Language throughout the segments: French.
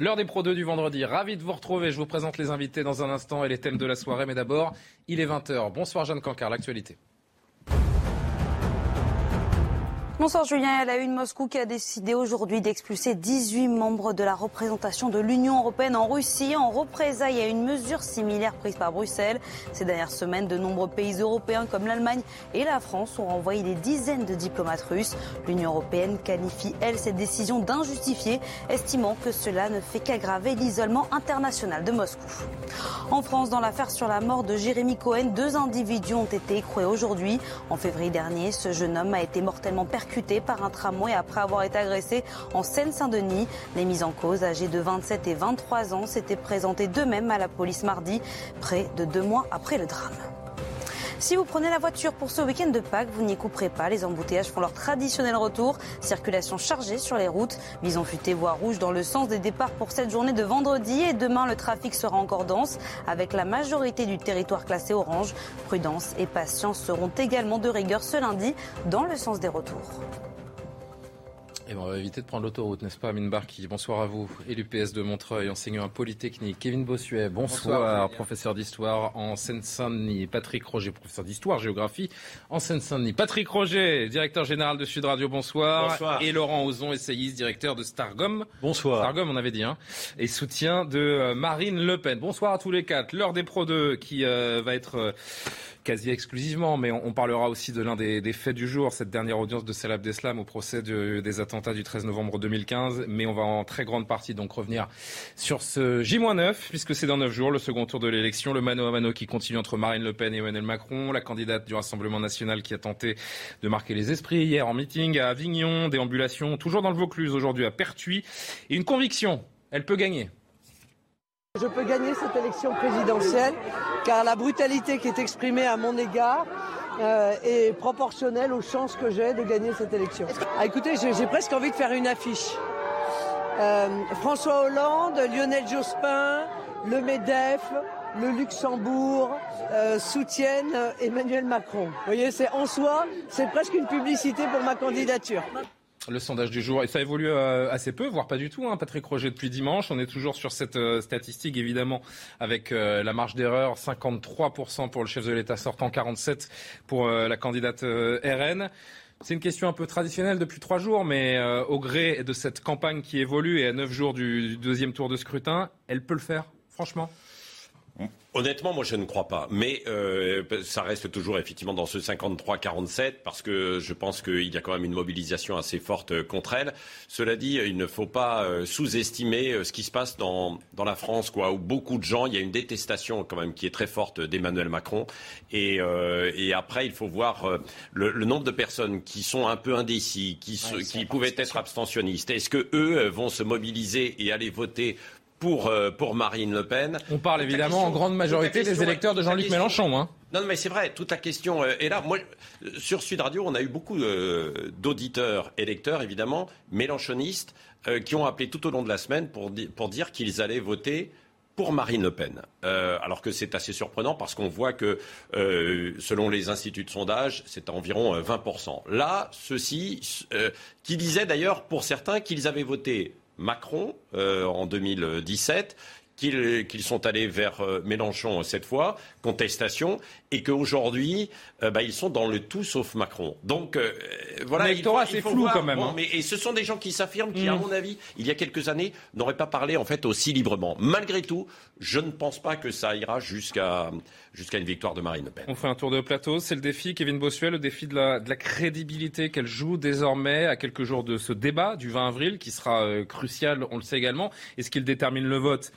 L'heure des Pro 2 du vendredi. Ravi de vous retrouver. Je vous présente les invités dans un instant et les thèmes de la soirée. Mais d'abord, il est 20h. Bonsoir Jeanne Cancard, l'actualité. Bonsoir Julien, elle a une Moscou qui a décidé aujourd'hui d'expulser 18 membres de la représentation de l'Union européenne en Russie en représailles à une mesure similaire prise par Bruxelles. Ces dernières semaines, de nombreux pays européens comme l'Allemagne et la France ont renvoyé des dizaines de diplomates russes. L'Union européenne qualifie, elle, cette décision d'injustifiée, estimant que cela ne fait qu'aggraver l'isolement international de Moscou. En France, dans l'affaire sur la mort de Jérémy Cohen, deux individus ont été écroués aujourd'hui. En février dernier, ce jeune homme a été mortellement percuté par un tramway après avoir été agressé en Seine-Saint-Denis. Les mises en cause, âgés de 27 et 23 ans, s'étaient présentés d'eux-mêmes à la police mardi, près de deux mois après le drame. Si vous prenez la voiture pour ce week-end de Pâques, vous n'y couperez pas. Les embouteillages font leur traditionnel retour. Circulation chargée sur les routes. Bison futé voie rouge dans le sens des départs pour cette journée de vendredi. Et demain, le trafic sera encore dense avec la majorité du territoire classé orange. Prudence et patience seront également de rigueur ce lundi dans le sens des retours. Et on va éviter de prendre l'autoroute, n'est-ce pas, Amine Barki Bonsoir à vous. Et l'UPS de Montreuil, enseignant à Polytechnique. Kevin Bossuet, bonsoir, professeur d'histoire en Seine-Saint-Denis. Patrick Roger, professeur d'histoire, géographie en Seine-Saint-Denis. Patrick Roger, directeur général de Sud Radio, bonsoir. bonsoir. Et Laurent Ozon, essayiste, directeur de Stargom. Bonsoir. Stargom, on avait dit, hein. Et soutien de euh, Marine Le Pen. Bonsoir à tous les quatre. L'heure des Pro 2 qui euh, va être... Euh, quasi exclusivement, mais on, parlera aussi de l'un des, faits du jour, cette dernière audience de Salah Abdeslam au procès des attentats du 13 novembre 2015. Mais on va en très grande partie donc revenir sur ce J-9, puisque c'est dans 9 jours, le second tour de l'élection, le mano à mano qui continue entre Marine Le Pen et Emmanuel Macron, la candidate du Rassemblement national qui a tenté de marquer les esprits hier en meeting à Avignon, déambulation, toujours dans le Vaucluse aujourd'hui à Pertuis, et une conviction, elle peut gagner. Je peux gagner cette élection présidentielle car la brutalité qui est exprimée à mon égard euh, est proportionnelle aux chances que j'ai de gagner cette élection. Ah, écoutez, j'ai presque envie de faire une affiche. Euh, François Hollande, Lionel Jospin, le MEDEF, le Luxembourg euh, soutiennent Emmanuel Macron. Vous voyez, c'est en soi, c'est presque une publicité pour ma candidature. Le sondage du jour, et ça évolue euh, assez peu, voire pas du tout. Hein. Patrick Roger depuis dimanche, on est toujours sur cette euh, statistique évidemment avec euh, la marge d'erreur 53% pour le chef de l'État sortant, 47% pour la candidate RN. C'est une question un peu traditionnelle depuis trois jours, mais au gré de cette campagne qui évolue et à neuf jours du deuxième tour de scrutin, elle peut le faire, franchement? Honnêtement, moi je ne crois pas. Mais euh, ça reste toujours effectivement dans ce 53-47 parce que je pense qu'il y a quand même une mobilisation assez forte euh, contre elle. Cela dit, il ne faut pas euh, sous-estimer ce qui se passe dans, dans la France, quoi, où beaucoup de gens, il y a une détestation quand même qui est très forte d'Emmanuel Macron. Et, et, après, il faut voir le, nombre de personnes qui sont un peu indécis, qui, qui pouvaient être abstentionnistes. Est-ce que eux vont se mobiliser et aller voter pour, euh, pour Marine Le Pen. On parle évidemment en grande majorité des électeurs de Jean-Luc Mélenchon. Hein. Non, mais c'est vrai, toute la question euh, est là. Moi, sur Sud Radio, on a eu beaucoup euh, d'auditeurs, électeurs évidemment, mélenchonistes, qui ont appelé tout au long de la semaine pour, pour dire qu'ils allaient voter pour Marine Le Pen. alors que c'est assez surprenant parce qu'on voit que, selon les instituts de sondage, c'est environ 20%. Là, ceux-ci, qui disaient d'ailleurs pour certains qu'ils avaient voté Macron euh, en 2017 qu'ils sont allés vers euh, Mélenchon cette fois, contestation, et qu'aujourd'hui, euh, bah, ils sont dans le tout sauf Macron. Donc voilà. L'électorat, c'est flou quand même. Hein. mais, et ce sont des gens qui s'affirment, qui, à mm. mon avis, il y a quelques années, n'auraient pas parlé en fait aussi librement. Malgré tout, je ne pense pas que ça ira jusqu'à jusqu'à une victoire de Marine Le Pen. On fait un tour de plateau. C'est le défi, Kevin Bossuet, le défi de la, de la crédibilité qu'elle joue désormais à quelques jours de ce débat du 20 avril, qui sera euh, crucial, on le sait également. Est-ce qu'il détermine le vote?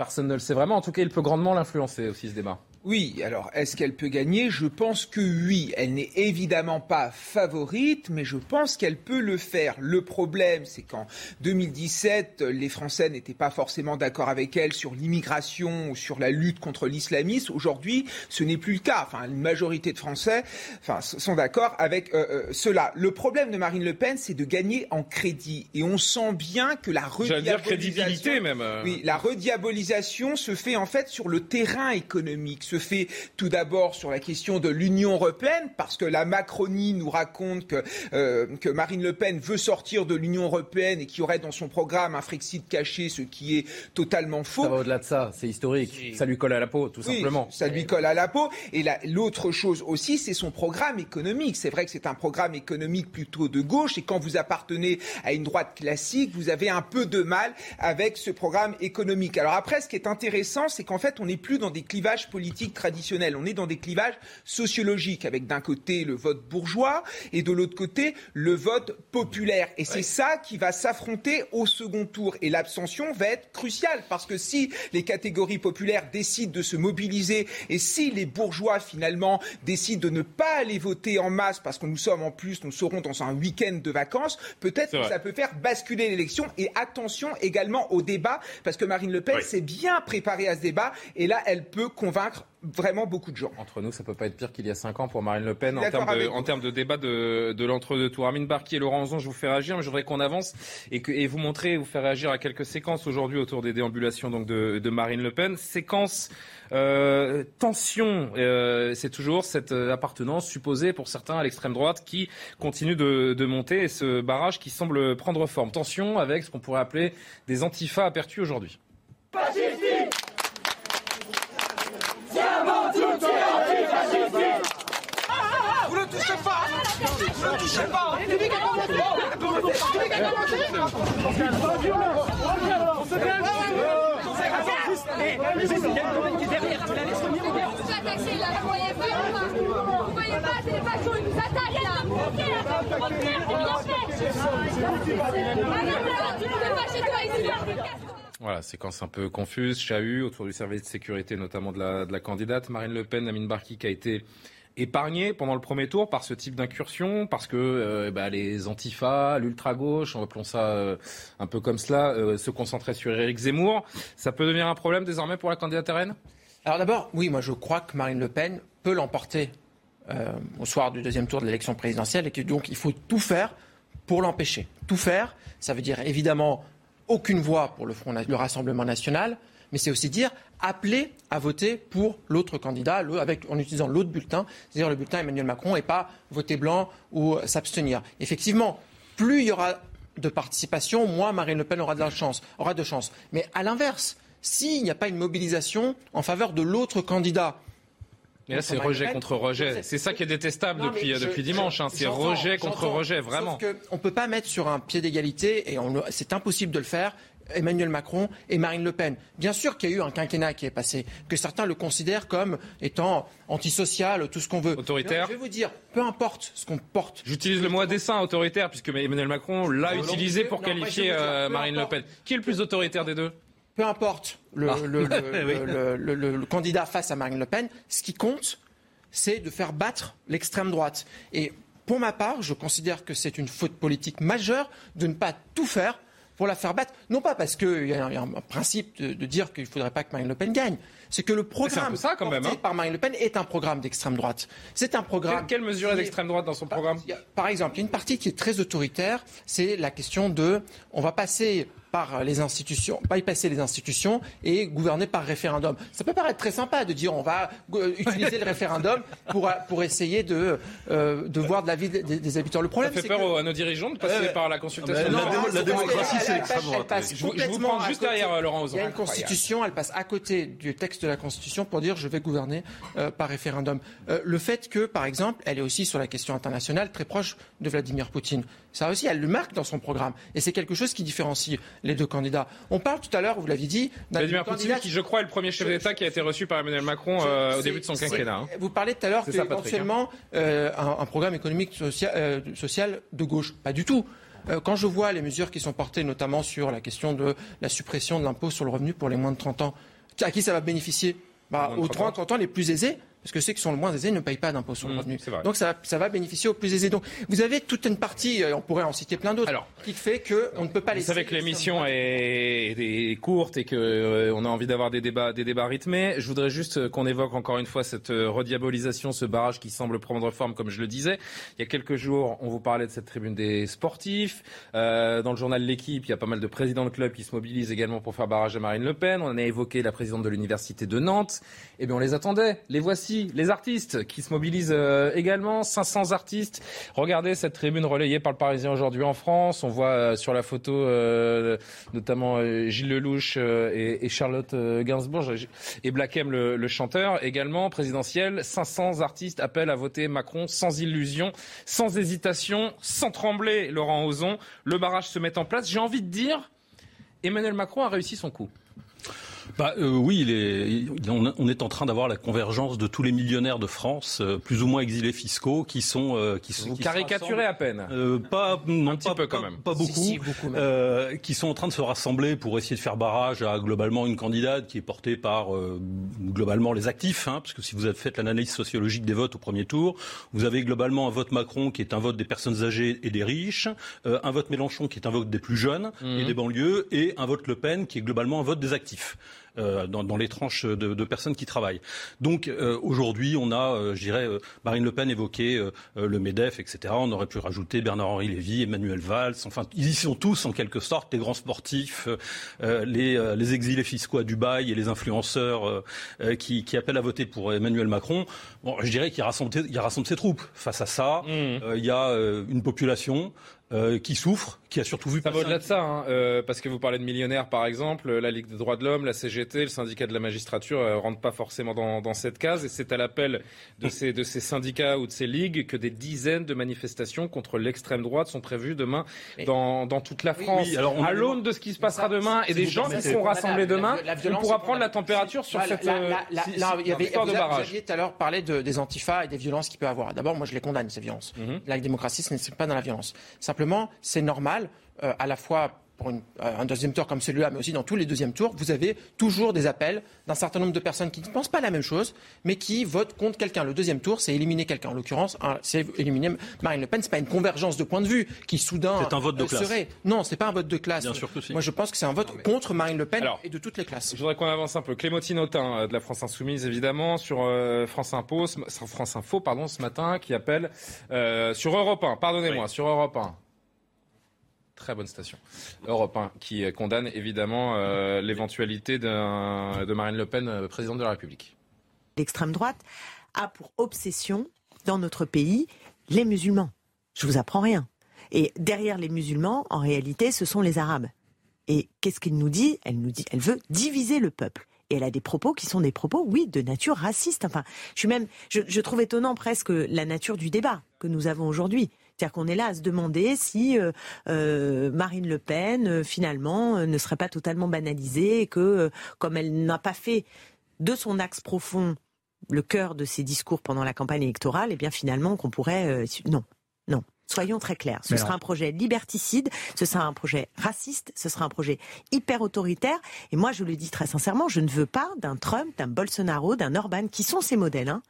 Personne ne le sait vraiment. En tout cas, il peut grandement l'influencer aussi, ce débat. Oui, alors est-ce qu'elle peut gagner? Je pense que oui. Elle n'est évidemment pas favorite, mais je pense qu'elle peut le faire. Le problème, c'est qu'en 2017, les Français n'étaient pas forcément d'accord avec elle sur l'immigration ou sur la lutte contre l'islamisme. Aujourd'hui, ce n'est plus le cas. Enfin, une majorité de Français enfin, sont d'accord avec euh, euh, cela. Le problème de Marine Le Pen, c'est de gagner en crédit. Et on sent bien que la rediabolisation... même. Euh. Oui, la rediabolisation se fait en fait sur le terrain économique se fait tout d'abord sur la question de l'Union européenne, parce que la Macronie nous raconte que, euh, que Marine Le Pen veut sortir de l'Union européenne et qu'il y aurait dans son programme un Frexit caché, ce qui est totalement faux. Ça va au-delà de ça, c'est historique. Ça lui colle à la peau, tout simplement. Ça lui colle à la peau. Et l'autre chose aussi, c'est son programme économique. C'est vrai que c'est un programme économique plutôt de gauche, et quand vous appartenez à une droite classique, vous avez un peu de mal avec ce programme économique. Alors après, ce qui est intéressant, c'est qu'en fait, on n'est plus dans des clivages politiques traditionnelle. On est dans des clivages sociologiques, avec d'un côté le vote bourgeois et de l'autre côté le vote populaire. Et c'est ça qui va s'affronter au second tour. Et l'abstention va être cruciale, parce que si les catégories populaires décident de se mobiliser et si les bourgeois finalement décident de ne pas aller voter en masse, parce que nous sommes en plus, nous serons dans un week-end de vacances, peut-être que ça peut faire basculer l'élection. Et attention également au débat, parce que Marine Le Pen s'est bien préparée à ce débat, et là, elle peut convaincre vraiment beaucoup de gens. Entre nous, ça peut pas être pire qu'il y a 5 ans pour Marine Le Pen en termes, de, débat de, l'entre-deux tours. Armine Barquier et Laurent Zon, je vous fais réagir, mais je voudrais qu'on avance et, que, et vous montrer, vous faire réagir à quelques séquences aujourd'hui autour des déambulations donc de, Marine Le Pen. Séquence euh, tension, euh, c'est toujours cette euh, appartenance supposée pour certains à l'extrême droite qui continue de, de, monter et ce barrage qui semble prendre forme. Tension avec ce qu'on pourrait appeler des antifas apertus aujourd'hui. Voilà, séquence un peu confuse, chahut autour du service de sécurité, notamment de la, de la candidate Marine Le Pen, Amine Barki, qui a été épargné pendant le premier tour par ce type d'incursion, parce que euh, bah, les antifas, l'ultra-gauche, on appelons ça euh, un peu comme cela, euh, se concentraient sur Éric Zemmour. Ça peut devenir un problème désormais pour la candidate RN Alors d'abord, oui, moi je crois que Marine Le Pen peut l'emporter au soir du deuxième tour de l'élection présidentielle et que donc il faut tout faire pour l'empêcher. Tout faire, ça veut dire évidemment aucune voix pour le, Front, le Rassemblement national, mais c'est aussi dire appeler à voter pour l'autre candidat avec, en utilisant l'autre bulletin, c'est-à-dire le bulletin Emmanuel Macron, et pas voter blanc ou s'abstenir. Effectivement, plus il y aura de participation, moins Marine Le Pen aura de, la chance, aura de chance. Mais à l'inverse, s'il n'y a pas une mobilisation en faveur de l'autre candidat, mais là, c'est rejet contre rejet. C'est ça qui est détestable depuis, depuis dimanche. Hein. C'est rejet contre rejet, vraiment. on ne peut pas mettre sur un pied d'égalité, et c'est impossible de le faire, Emmanuel Macron et Marine Le Pen. Bien sûr qu'il y a eu un quinquennat qui est passé, que certains le considèrent comme étant antisocial, tout ce qu'on veut. Autoritaire. je vais vous dire, peu importe ce qu'on porte. J'utilise le mot à dessein autoritaire, puisque Emmanuel Macron l'a utilisé pour qualifier euh, Marine Le Pen. Qui est le plus autoritaire des deux? Peu importe ah. le, candidat face à Marine Le Pen, ce qui compte, c'est de faire battre l'extrême droite. Et pour ma part, je considère que c'est une faute politique majeure de ne pas tout faire pour la faire battre. Non pas parce qu'il y, a un principe de, dire qu'il ne faudrait pas que Marine Le Pen gagne. C'est que le programme ça, quand même, hein. par Marine Le Pen est un programme d'extrême droite. C'est un programme. Quelle, mesure est d'extrême droite dans son programme Par exemple, il y a une partie qui est très autoritaire. C'est la question de on va passer par les institutions, bypasser les institutions et gouverner par référendum. Ça peut paraître très sympa de dire on va euh, utiliser le référendum pour, pour essayer de, euh, de voir de la vie des, habitants. Le problème, Ça fait peur à nos dirigeants de passer par la consultation. la, démocratie, c'est l'extrême droite. Je, vous prends juste derrière Laurent Il y a une constitution, elle passe à côté du texte de la constitution pour dire je vais gouverner euh, par référendum. le fait que, par exemple, elle est aussi sur la question internationale très proche de Vladimir Poutine. Ça aussi, elle le marque dans son programme. Et c'est quelque chose qui différencie les deux candidats. On parle tout à l'heure, vous l'aviez dit, d'un candidat qui, je crois, est le premier chef d'État qui a été reçu par Emmanuel Macron euh, au début de son quinquennat. Hein. Vous parlez tout à l'heure qu'éventuellement, hein. euh, un, programme économique social, euh, social de gauche. Pas du tout quand je vois les mesures qui sont portées, notamment sur la question de la suppression de l'impôt sur le revenu pour les moins de 30 ans, à qui ça va bénéficier? Bah, aux 30 ans les plus aisés parce que ceux qui sont le moins aisés ne payent pas d'impôt sur le mmh, revenu. Donc ça, ça, va bénéficier aux plus aisés. Donc vous avez toute une partie, euh, on pourrait en citer plein d'autres, qui fait qu'on ne peut pas les. Vous savez que l'émission est, est, courte et qu'on euh, on a envie d'avoir des débats, des débats rythmés. Je voudrais juste qu'on évoque encore une fois cette euh, rediabolisation, ce barrage qui semble prendre forme, comme je le disais. Il y a quelques jours, on vous parlait de cette tribune des sportifs. Euh, dans le journal L'équipe, il y a pas mal de présidents de clubs qui se mobilisent également pour faire barrage à Marine Le Pen. On a évoqué la présidente de l'université de Nantes. Eh bien, on les attendait. Les voici, les artistes qui se mobilisent euh, également. 500 artistes. Regardez cette tribune relayée par le Parisien aujourd'hui en France. On voit euh, sur la photo euh, notamment Gilles Lelouch et, Charlotte Gainsbourg et Black le, le, chanteur, également présidentiel. 500 artistes appellent à voter Macron sans illusion, sans hésitation, sans trembler. Laurent Ozon, le barrage se met en place. J'ai envie de dire, Emmanuel Macron a réussi son coup. Bah, euh, oui, il est, on, est en train d'avoir la convergence de tous les millionnaires de France, euh, plus ou moins exilés fiscaux, qui sont... Euh, qui sont Vous caricaturez à peine Pas, non, Un petit peu quand même. Pas beaucoup. qui sont en train de se rassembler pour essayer de faire barrage à globalement une candidate qui est portée par globalement les actifs, hein, parce que si vous avez fait l'analyse sociologique des votes au premier tour, vous avez globalement un vote Macron qui est un vote des personnes âgées et des riches, un vote Mélenchon qui est un vote des plus jeunes et mmh. des banlieues, et un vote Le Pen qui est globalement un vote des actifs. Euh, dans, les tranches de, personnes qui travaillent. Donc euh, aujourd'hui, on a, euh, je dirais, Marine Le Pen évoqué le MEDEF, etc. On aurait pu rajouter Bernard-Henri Lévy, Emmanuel Valls. Enfin, ils y sont tous en quelque sorte, les grands sportifs, les, les, exilés fiscaux à Dubaï et les influenceurs qui, qui, appellent à voter pour Emmanuel Macron. Bon, je dirais qu'il rassemble, il rassemble ses troupes. Face à ça, mmh. il y a une population euh, qui souffre, qui a surtout vu. Ça va au-delà de ça, hein, euh, parce que vous parlez de millionnaires, par exemple, la Ligue des droits de l'homme, la CGT, le syndicat de la magistrature euh, rentrent pas forcément dans, dans cette case, et c'est à l'appel de ces, de ces syndicats ou de ces ligues que des dizaines de manifestations contre l'extrême droite sont prévues demain dans, dans toute la France. Oui, alors à l'aune de ce qui se passera demain et des gens qui seront rassemblés demain, on pourra prendre la température sur cette la, il y avait, histoire de barrage. Vous aviez tout à l'heure parlé de, des antifas et des violences qu'il peut avoir. D'abord, moi, je les condamne ces violences. Mhm. La démocratie, ce n'est pas dans la violence simplement, c'est normal, euh, à la fois pour euh, un deuxième tour comme celui-là, mais aussi dans tous les deuxièmes tours, vous avez toujours des appels d'un certain nombre de personnes qui ne pensent pas la même chose, mais qui votent contre quelqu'un. Le deuxième tour, c'est éliminer quelqu'un. En l'occurrence, c'est éliminer Marine Le Pen. C'est pas une convergence de points de vue qui soudain c'est un vote de euh, classe. serait. Non, c'est pas un vote de classe. Bien sûr que si. Moi, je pense que c'est un vote contre Marine Le Pen et de toutes les classes. Je voudrais qu'on avance un peu. Clémentine Autain de la France Insoumise, évidemment, sur France Info, France Info, pardon, ce matin, qui appelle sur Europe 1. Pardonnez-moi, sur Europe 1 Très bonne station. Europe 1, qui condamne évidemment euh, l'éventualité de Marine Le Pen, euh, présidente de la République. L'extrême droite a pour obsession, dans notre pays, les musulmans. Je vous apprends rien. Et derrière les musulmans, en réalité, ce sont les Arabes. Et qu'est-ce qu'elle nous dit? Elle nous dit, elle veut diviser le peuple. Et elle a des propos qui sont des propos, oui, de nature raciste. Enfin, je trouve étonnant presque la nature du débat que nous avons aujourd'hui. C'est-à-dire qu'on est là à se demander si euh, euh, Marine Le Pen, euh, finalement, ne serait pas totalement banalisée et que, comme elle n'a pas fait de son axe profond le cœur de ses discours pendant la campagne électorale, et eh bien finalement qu'on pourrait... non, non. Soyons très clairs. Ce sera un projet liberticide, ce sera un projet raciste, ce sera un projet hyper autoritaire. Et moi, je le dis très sincèrement, je ne veux pas d'un Trump, d'un Bolsonaro, d'un Orban, qui sont ces modèles, hein,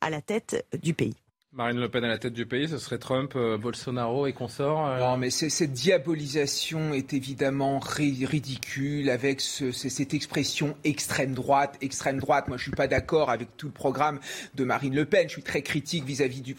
à la tête du pays. Marine Le Pen à la tête du pays, ce serait Trump, euh, Bolsonaro et consorts euh Non, mais cette diabolisation est évidemment ridicule avec cette expression extrême droite. Extrême droite, moi je suis pas d'accord avec tout le programme de Marine Le Pen. Je suis très critique vis-à-vis du,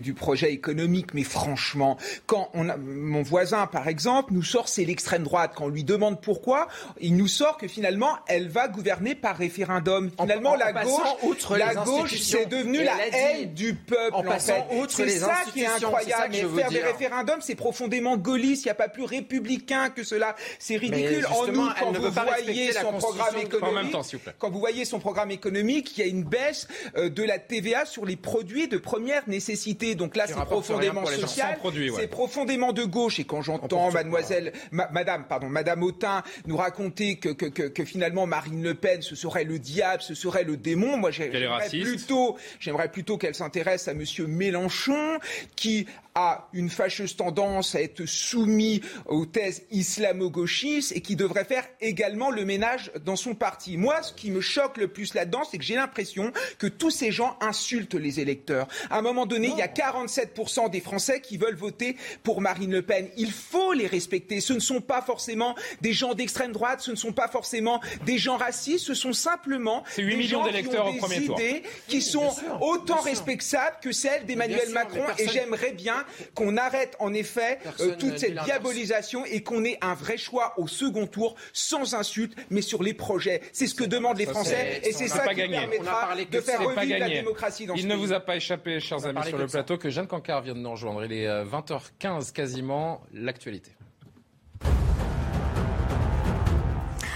du, projet économique, mais franchement, quand on a, mon voisin, par exemple, nous sort c'est l'extrême droite, quand on lui demande pourquoi, il nous sort que finalement elle va gouverner par référendum. Finalement, la, gauche, la gauche, c'est devenu la haine du peuple c'est ça qui est incroyable. faire des référendums, c'est profondément gaulliste. Il n'y a pas plus républicain que cela. C'est ridicule. En nous, quand vous voyez son programme économique, quand vous voyez son programme économique, il y a une baisse euh, de la TVA sur les produits de première nécessité. Donc là, c'est profondément social. C'est profondément de gauche. Et quand j'entends Mademoiselle, Madame, pardon, Madame Autain nous raconter que, que, que, finalement Marine Le Pen, ce serait le diable, ce serait le démon, moi j'aimerais plutôt, j'aimerais plutôt qu'elle s'intéresse à M. Mélenchon, qui a une fâcheuse tendance à être soumis aux thèses islamo-gauchistes et qui devrait faire également le ménage dans son parti. Moi, ce qui me choque le plus là-dedans, c'est que j'ai l'impression que tous ces gens insultent les électeurs. À un moment donné, il y a 47% des Français qui veulent voter pour Marine Le Pen. Il faut les respecter. Ce ne sont pas forcément des gens d'extrême droite, ce ne sont pas forcément des gens racistes, ce sont simplement des gens qui ont des idées qui sont autant respectables que celles d'Emmanuel Macron. Et j'aimerais bien qu'on arrête en effet euh, toute cette diabolisation et qu'on ait un vrai choix au second tour, sans insulte, mais sur les projets. C'est ce que demandent les Français et c'est ça qui gagné. permettra de faire revivre la démocratie dans Il ne vous a pas échappé, chers amis sur le plateau, que Jeanne Cancard vient de nous rejoindre. Il est 20h15 euh, quasiment, l'actualité.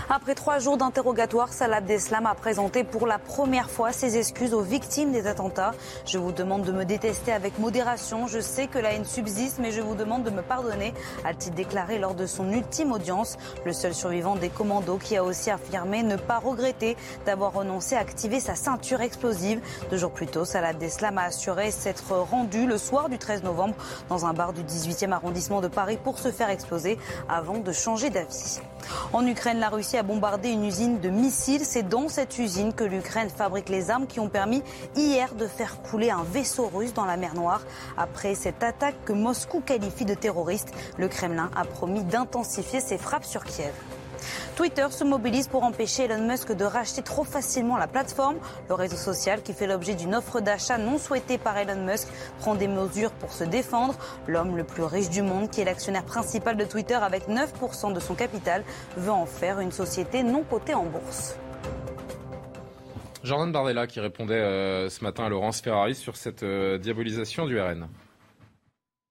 Après trois jours d'interrogatoire, Salah Abdeslam a présenté pour la première fois ses excuses aux victimes des attentats. Je vous demande de me détester avec modération. Je sais que la haine subsiste, mais je vous demande de me pardonner, a-t-il déclaré lors de son ultime audience. Le seul survivant des commandos qui a aussi affirmé ne pas regretter d'avoir renoncé à activer sa ceinture explosive. Deux jours plus tôt, Salah Abdeslam a assuré s'être rendu le soir du 13 novembre dans un bar du 18e arrondissement de Paris pour se faire exploser avant de changer d'avis. En Ukraine, la Russie a bombardé une usine de missiles. C'est dans cette usine que l'Ukraine fabrique les armes qui ont permis hier de faire couler un vaisseau russe dans la mer Noire. Après cette attaque que Moscou qualifie de terroriste, le Kremlin a promis d'intensifier ses frappes sur Kiev. Twitter se mobilise pour empêcher Elon Musk de racheter trop facilement la plateforme. Le réseau social, qui fait l'objet d'une offre d'achat non souhaitée par Elon Musk, prend des mesures pour se défendre. L'homme le plus riche du monde, qui est l'actionnaire principal de Twitter avec 9% de son capital, veut en faire une société non cotée en bourse. Jordan Bardella qui répondait euh, ce matin à Laurence Ferrari sur cette euh, diabolisation du RN.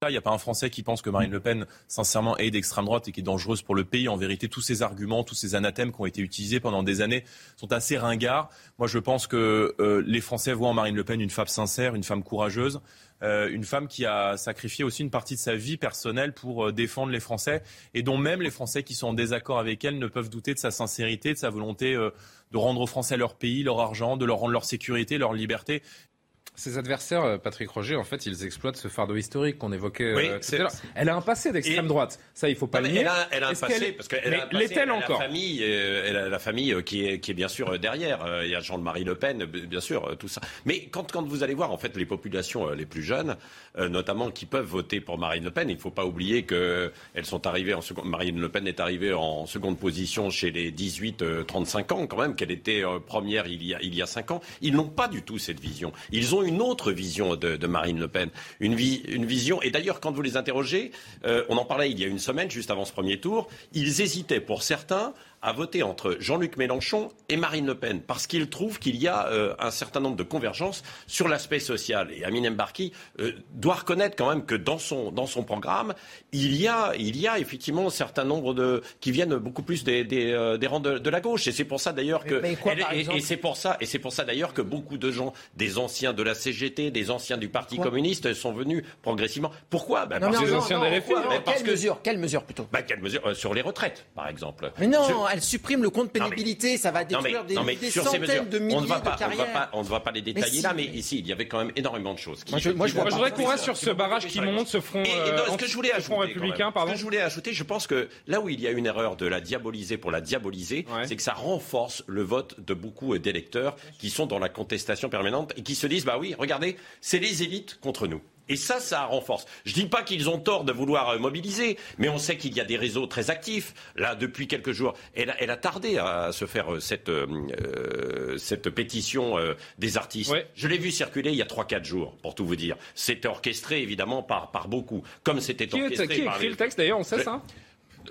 Il n'y a pas un Français qui pense que Marine Le Pen, sincèrement, est d'extrême droite et qui est dangereuse pour le pays. En vérité, tous ces arguments, tous ces anathèmes qui ont été utilisés pendant des années sont assez ringards. Moi, je pense que euh, les Français voient en Marine Le Pen une femme sincère, une femme courageuse, euh, une femme qui a sacrifié aussi une partie de sa vie personnelle pour euh, défendre les Français et dont même les Français qui sont en désaccord avec elle ne peuvent douter de sa sincérité, de sa volonté de rendre aux Français leur pays, leur argent, de leur rendre leur sécurité, leur liberté. Ses adversaires, euh, Patrick Roger, en fait, ils exploitent ce fardeau historique qu'on évoquait euh, tout à l'heure. Elle a un passé d'extrême droite. Ça, il faut pas le nier. Elle a, elle a un passé, parce qu'elle a l'est-elle encore la famille, euh, elle a la famille qui est, qui est bien sûr derrière. Il y a Jean-Marie Le Pen, bien sûr, tout ça. Mais quand, quand vous allez voir, en fait, les populations les plus jeunes, notamment qui peuvent voter pour Marine Le Pen, il ne faut pas oublier qu'elles sont arrivées en seconde. Marine Le Pen est arrivée en seconde position chez les 18-35 ans, quand même, qu'elle était première il y a, il y a 5 ans. Ils n'ont pas du tout cette vision. Ils ont une autre vision de, Marine Le Pen. Une, vision. Et d'ailleurs, quand vous les interrogez, euh, on en parlait il y a une semaine, juste avant ce premier tour, ils hésitaient pour certains à voter entre Jean-Luc Mélenchon et Marine Le Pen, parce qu'il trouve qu'il y a euh, un certain nombre de convergences sur l'aspect social. Et Amine Mbarki euh, doit reconnaître quand même que dans son, dans son programme, il y, a, il y a effectivement un certain nombre de qui viennent beaucoup plus des, des, euh, rangs de, la gauche. Et c'est pour ça d'ailleurs que et, c'est pour ça et c'est pour ça d'ailleurs que beaucoup de gens, des anciens de la CGT, des anciens du Parti communiste, sont venus progressivement. Pourquoi? Ben, parce que, anciens quelle mesure? Quelle mesure plutôt? Ben, Quelle mesure? Sur les retraites, par exemple. Mais non, elle supprime le compte pénibilité, ça va détruire des, centaines de milliers on ne va pas, de carrières. On ne va pas, les détailler là, mais ici, il y avait quand même énormément de choses. moi, je, voudrais qu'on reste sur ce barrage qui monte, ce front, ce que je voulais ajouter, républicain. Ce que je voulais ajouter, je pense que là où il y a une erreur de la diaboliser pour la diaboliser, c'est que ça renforce le vote de beaucoup d'électeurs qui sont dans la contestation permanente et qui se disent, bah oui, regardez, c'est les élites contre nous. Et ça, ça renforce. Je ne dis pas qu'ils ont tort de vouloir euh, mobiliser, mais on sait qu'il y a des réseaux très actifs. Là, depuis quelques jours, elle a, tardé à se faire euh, cette, euh, cette pétition des artistes. Je l'ai vu circuler il y a 3-4 jours, pour tout vous dire. C'était orchestré, évidemment, par, par beaucoup. Comme c'était orchestré qui a écrit le texte, d'ailleurs, on sait ça?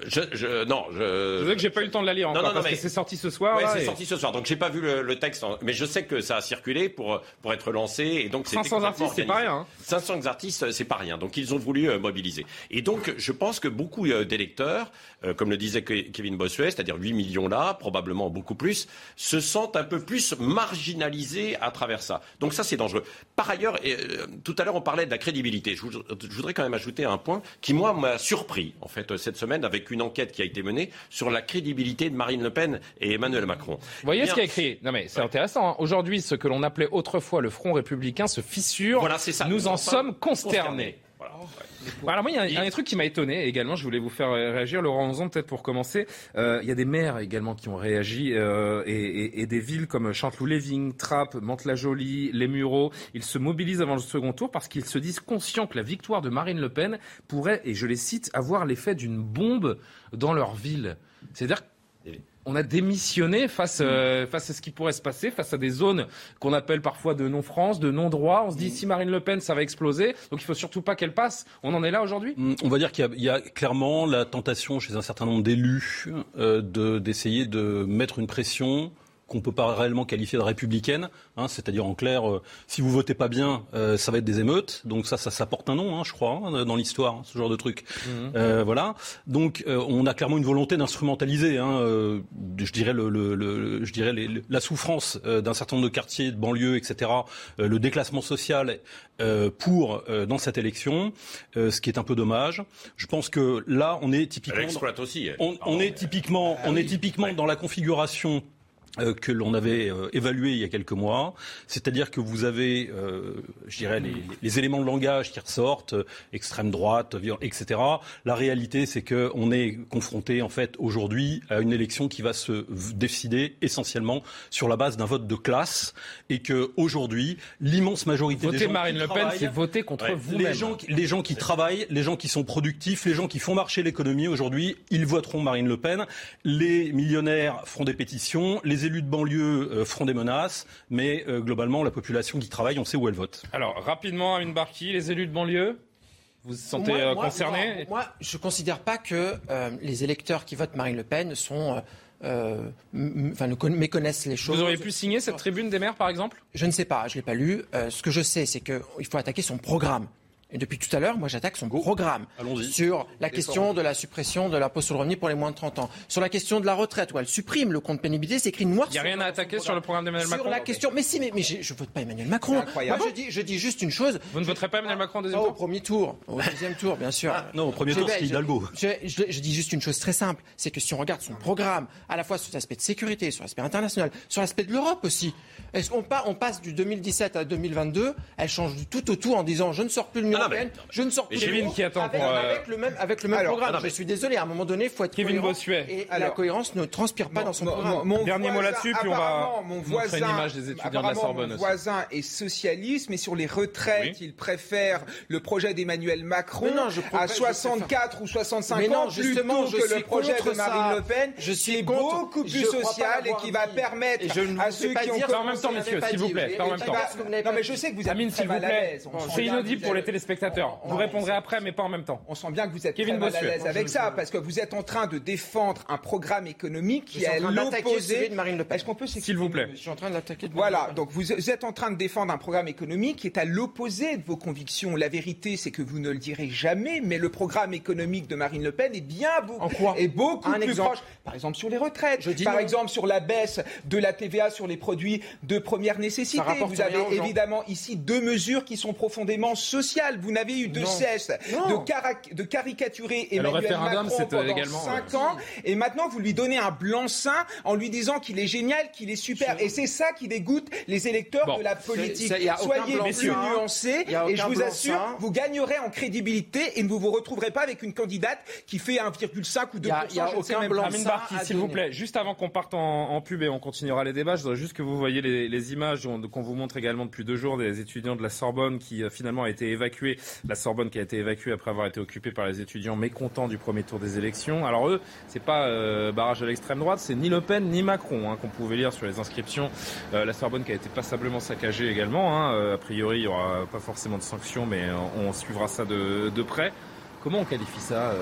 Je, je, non, je. Je veux que j'ai pas eu le temps de la lire encore non, non, parce que c'est sorti ce soir. Oui, c'est sorti ce soir. Donc j'ai pas vu le, texte, mais je sais que ça a circulé pour pour être lancé et donc 500 artistes, c'est pas rien. 500 hein. artistes, c'est pas rien. Donc ils ont voulu euh, mobiliser. Et donc je pense que beaucoup euh, d'électeurs, euh, comme le disait Kevin Bossuet, c'est-à-dire 8 millions là, probablement beaucoup plus, se sentent un peu plus marginalisés à travers ça. Donc ça c'est dangereux. Par ailleurs, tout à l'heure on parlait de la crédibilité. Je, je voudrais quand même ajouter un point qui moi m'a surpris en fait cette semaine avec avec une enquête qui a été menée sur la crédibilité de Marine Le Pen et Emmanuel Macron. Vous voyez ce qu'il a écrit? Non mais c'est intéressant. Hein. Aujourd'hui, ce que l'on appelait autrefois le Front républicain se fissure. Voilà, c'est ça. Nous en sommes consternés. Alors moi, il y a un, truc qui m'a étonné également. Je voulais vous faire réagir, Laurent Onzon, peut-être pour commencer. Euh, il y a des maires également qui ont réagi euh, et, des villes comme Chanteloup-Léving, Trappes, Mantes-la-Jolie, Les Mureaux. Ils se mobilisent avant le second tour parce qu'ils se disent conscients que la victoire de Marine Le Pen pourrait, et je les cite, avoir l'effet d'une bombe dans leur ville. C'est-à-dire on a démissionné face, euh, face à ce qui pourrait se passer, face à des zones qu'on appelle parfois de non-France, de non-droit. On se dit si Marine Le Pen, ça va exploser, donc il faut surtout pas qu'elle passe. On en est là aujourd'hui? Mm, On va dire qu'il y, a clairement la tentation chez un certain nombre d'élus euh, d'essayer de mettre une pression qu'on ne peut pas réellement qualifier de républicaine, hein, c'est-à-dire en clair, euh, si vous votez pas bien, euh, ça va être des émeutes. Donc ça, ça, ça porte un nom, hein, je crois, hein, dans l'histoire, ce genre de truc. Mhm. Euh, voilà. Donc on a clairement une volonté d'instrumentaliser, je dirais, le, le, je dirais la souffrance d'un certain nombre de quartiers, de banlieues, etc., le déclassement social pour dans cette élection, ce qui est un peu dommage. Je pense que là, on est typiquement, Elle exploite aussi. On, est typiquement, on est typiquement dans la configuration euh, que l'on avait euh, évalué il y a quelques mois, c'est-à-dire que vous avez, euh, je dirais, les, les, éléments de langage qui ressortent, extrême droite, etc. La réalité, c'est qu'on est confronté en fait aujourd'hui à une élection qui va se décider essentiellement sur la base d'un vote de classe, et que aujourd'hui, l'immense majorité voter des gens Marine Le Pen, c'est voter contre vous les gens, les gens qui travaillent, les gens qui sont productifs, les gens qui font marcher l'économie aujourd'hui, ils voteront Marine Le Pen. Les millionnaires feront des pétitions, les élus de banlieue euh, feront des menaces, mais euh, globalement, la population qui travaille, on sait où elle vote. Alors, rapidement, une Barki, les élus de banlieue vous vous sentez euh, concerné moi, je ne considère pas que les électeurs qui votent Marine Le Pen sont... enfin, méconnaissent les choses. Vous auriez pu signer cette tribune des maires, par exemple? Je ne sais pas, je ne l'ai pas lu. ce que je sais, c'est qu'il faut attaquer son programme. Et depuis tout à l'heure, moi, j'attaque son programme sur la question de la suppression de l'impôt sur le revenu pour les moins de 30 ans, sur la question de la retraite où elle supprime le compte pénibilité, c'est écrit noir. Il n'y a rien à attaquer sur le programme d'Emmanuel Macron. Sur la question, mais si, mais, je ne vote pas Emmanuel Macron. Moi, je dis, je dis juste une chose. Vous ne voterez pas Emmanuel Macron au deuxième tour Au premier tour, au deuxième tour, bien sûr. Ah, non, au premier tour, c'est Hidalgo. Je, je, dis juste une chose très simple, c'est que si on regarde son programme, à la fois sur l'aspect de sécurité, sur l'aspect international, sur l'aspect de l'Europe aussi, est-ce qu'on on passe du 2017 à 2022, elle change du tout au tout en disant je ne sors plus de l'Union ah européenne, je ne sors plus de qui attend avec, pour, euh, avec le même, avec le même programme. je suis désolé, à un moment donné, il faut être Kevin cohérent. Bossuet. Et la cohérence ne transpire pas dans son programme. Dernier mot là-dessus, puis on va mon voisin, une image des étudiants de la Sorbonne mon voisin est socialiste, mais sur les retraites, il préfère le projet d'Emmanuel Macron à 64 ou 65 ans plutôt que le projet de Marine Le Pen. Je suis beaucoup plus social et qui va permettre à ceux qui ont... En même temps, messieurs, s'il vous plaît. En même temps. Non, mais je sais que vous êtes s'il vous plaît. C'est inaudible pour les téléspectateurs. Vous répondrez après, mais pas en même temps on sent bien que vous êtes très mal à l'aise avec ça, parce que vous êtes en train de défendre un programme économique qui est l'opposé de Marine Le Pen. Est-ce qu'on peut S'il vous plaît. Je suis en train de l'attaquer. Voilà, donc vous êtes en train de défendre un programme économique qui est à l'opposé de vos convictions. La vérité, c'est que vous ne le direz jamais, mais le programme économique de Marine Le Pen est bien beaucoup, est beaucoup plus proche. Par exemple sur les retraites, Je dis par exemple sur la baisse de la TVA sur les produits de première nécessité. Vous avez évidemment ici deux mesures qui sont profondément sociales. Vous n'avez eu de cesse de caractère de caricaturer Emmanuel Macron pendant également, 5 ans, et maintenant vous lui donnez un blanc-seing en lui disant qu'il est génial, qu'il est super. Et c'est ça qui dégoûte les électeurs de la politique. Soyez plus nuancés, et je vous assure, vous gagnerez en crédibilité et ne vous vous retrouverez pas avec une candidate qui fait 1,5 ou 2 Il n'y a, aucun blanc-seing. s'il vous plaît, juste avant qu'on parte en, pub et on continuera les débats, je voudrais juste que vous voyez les, images qu'on vous montre également depuis deux jours des étudiants de la Sorbonne qui euh, finalement a été évacués. La Sorbonne qui a été évacuée après avoir été occupée par les étudiants mécontents du premier tour des élections. Alors eux, c'est pas euh, barrage à l'extrême droite, c'est ni Le Pen ni Macron hein, qu'on pouvait lire sur les inscriptions. Euh, la Sorbonne qui a été passablement saccagée également. Hein. Euh, a priori, il n'y aura pas forcément de sanctions, mais on suivra ça de, près. Comment on qualifie ça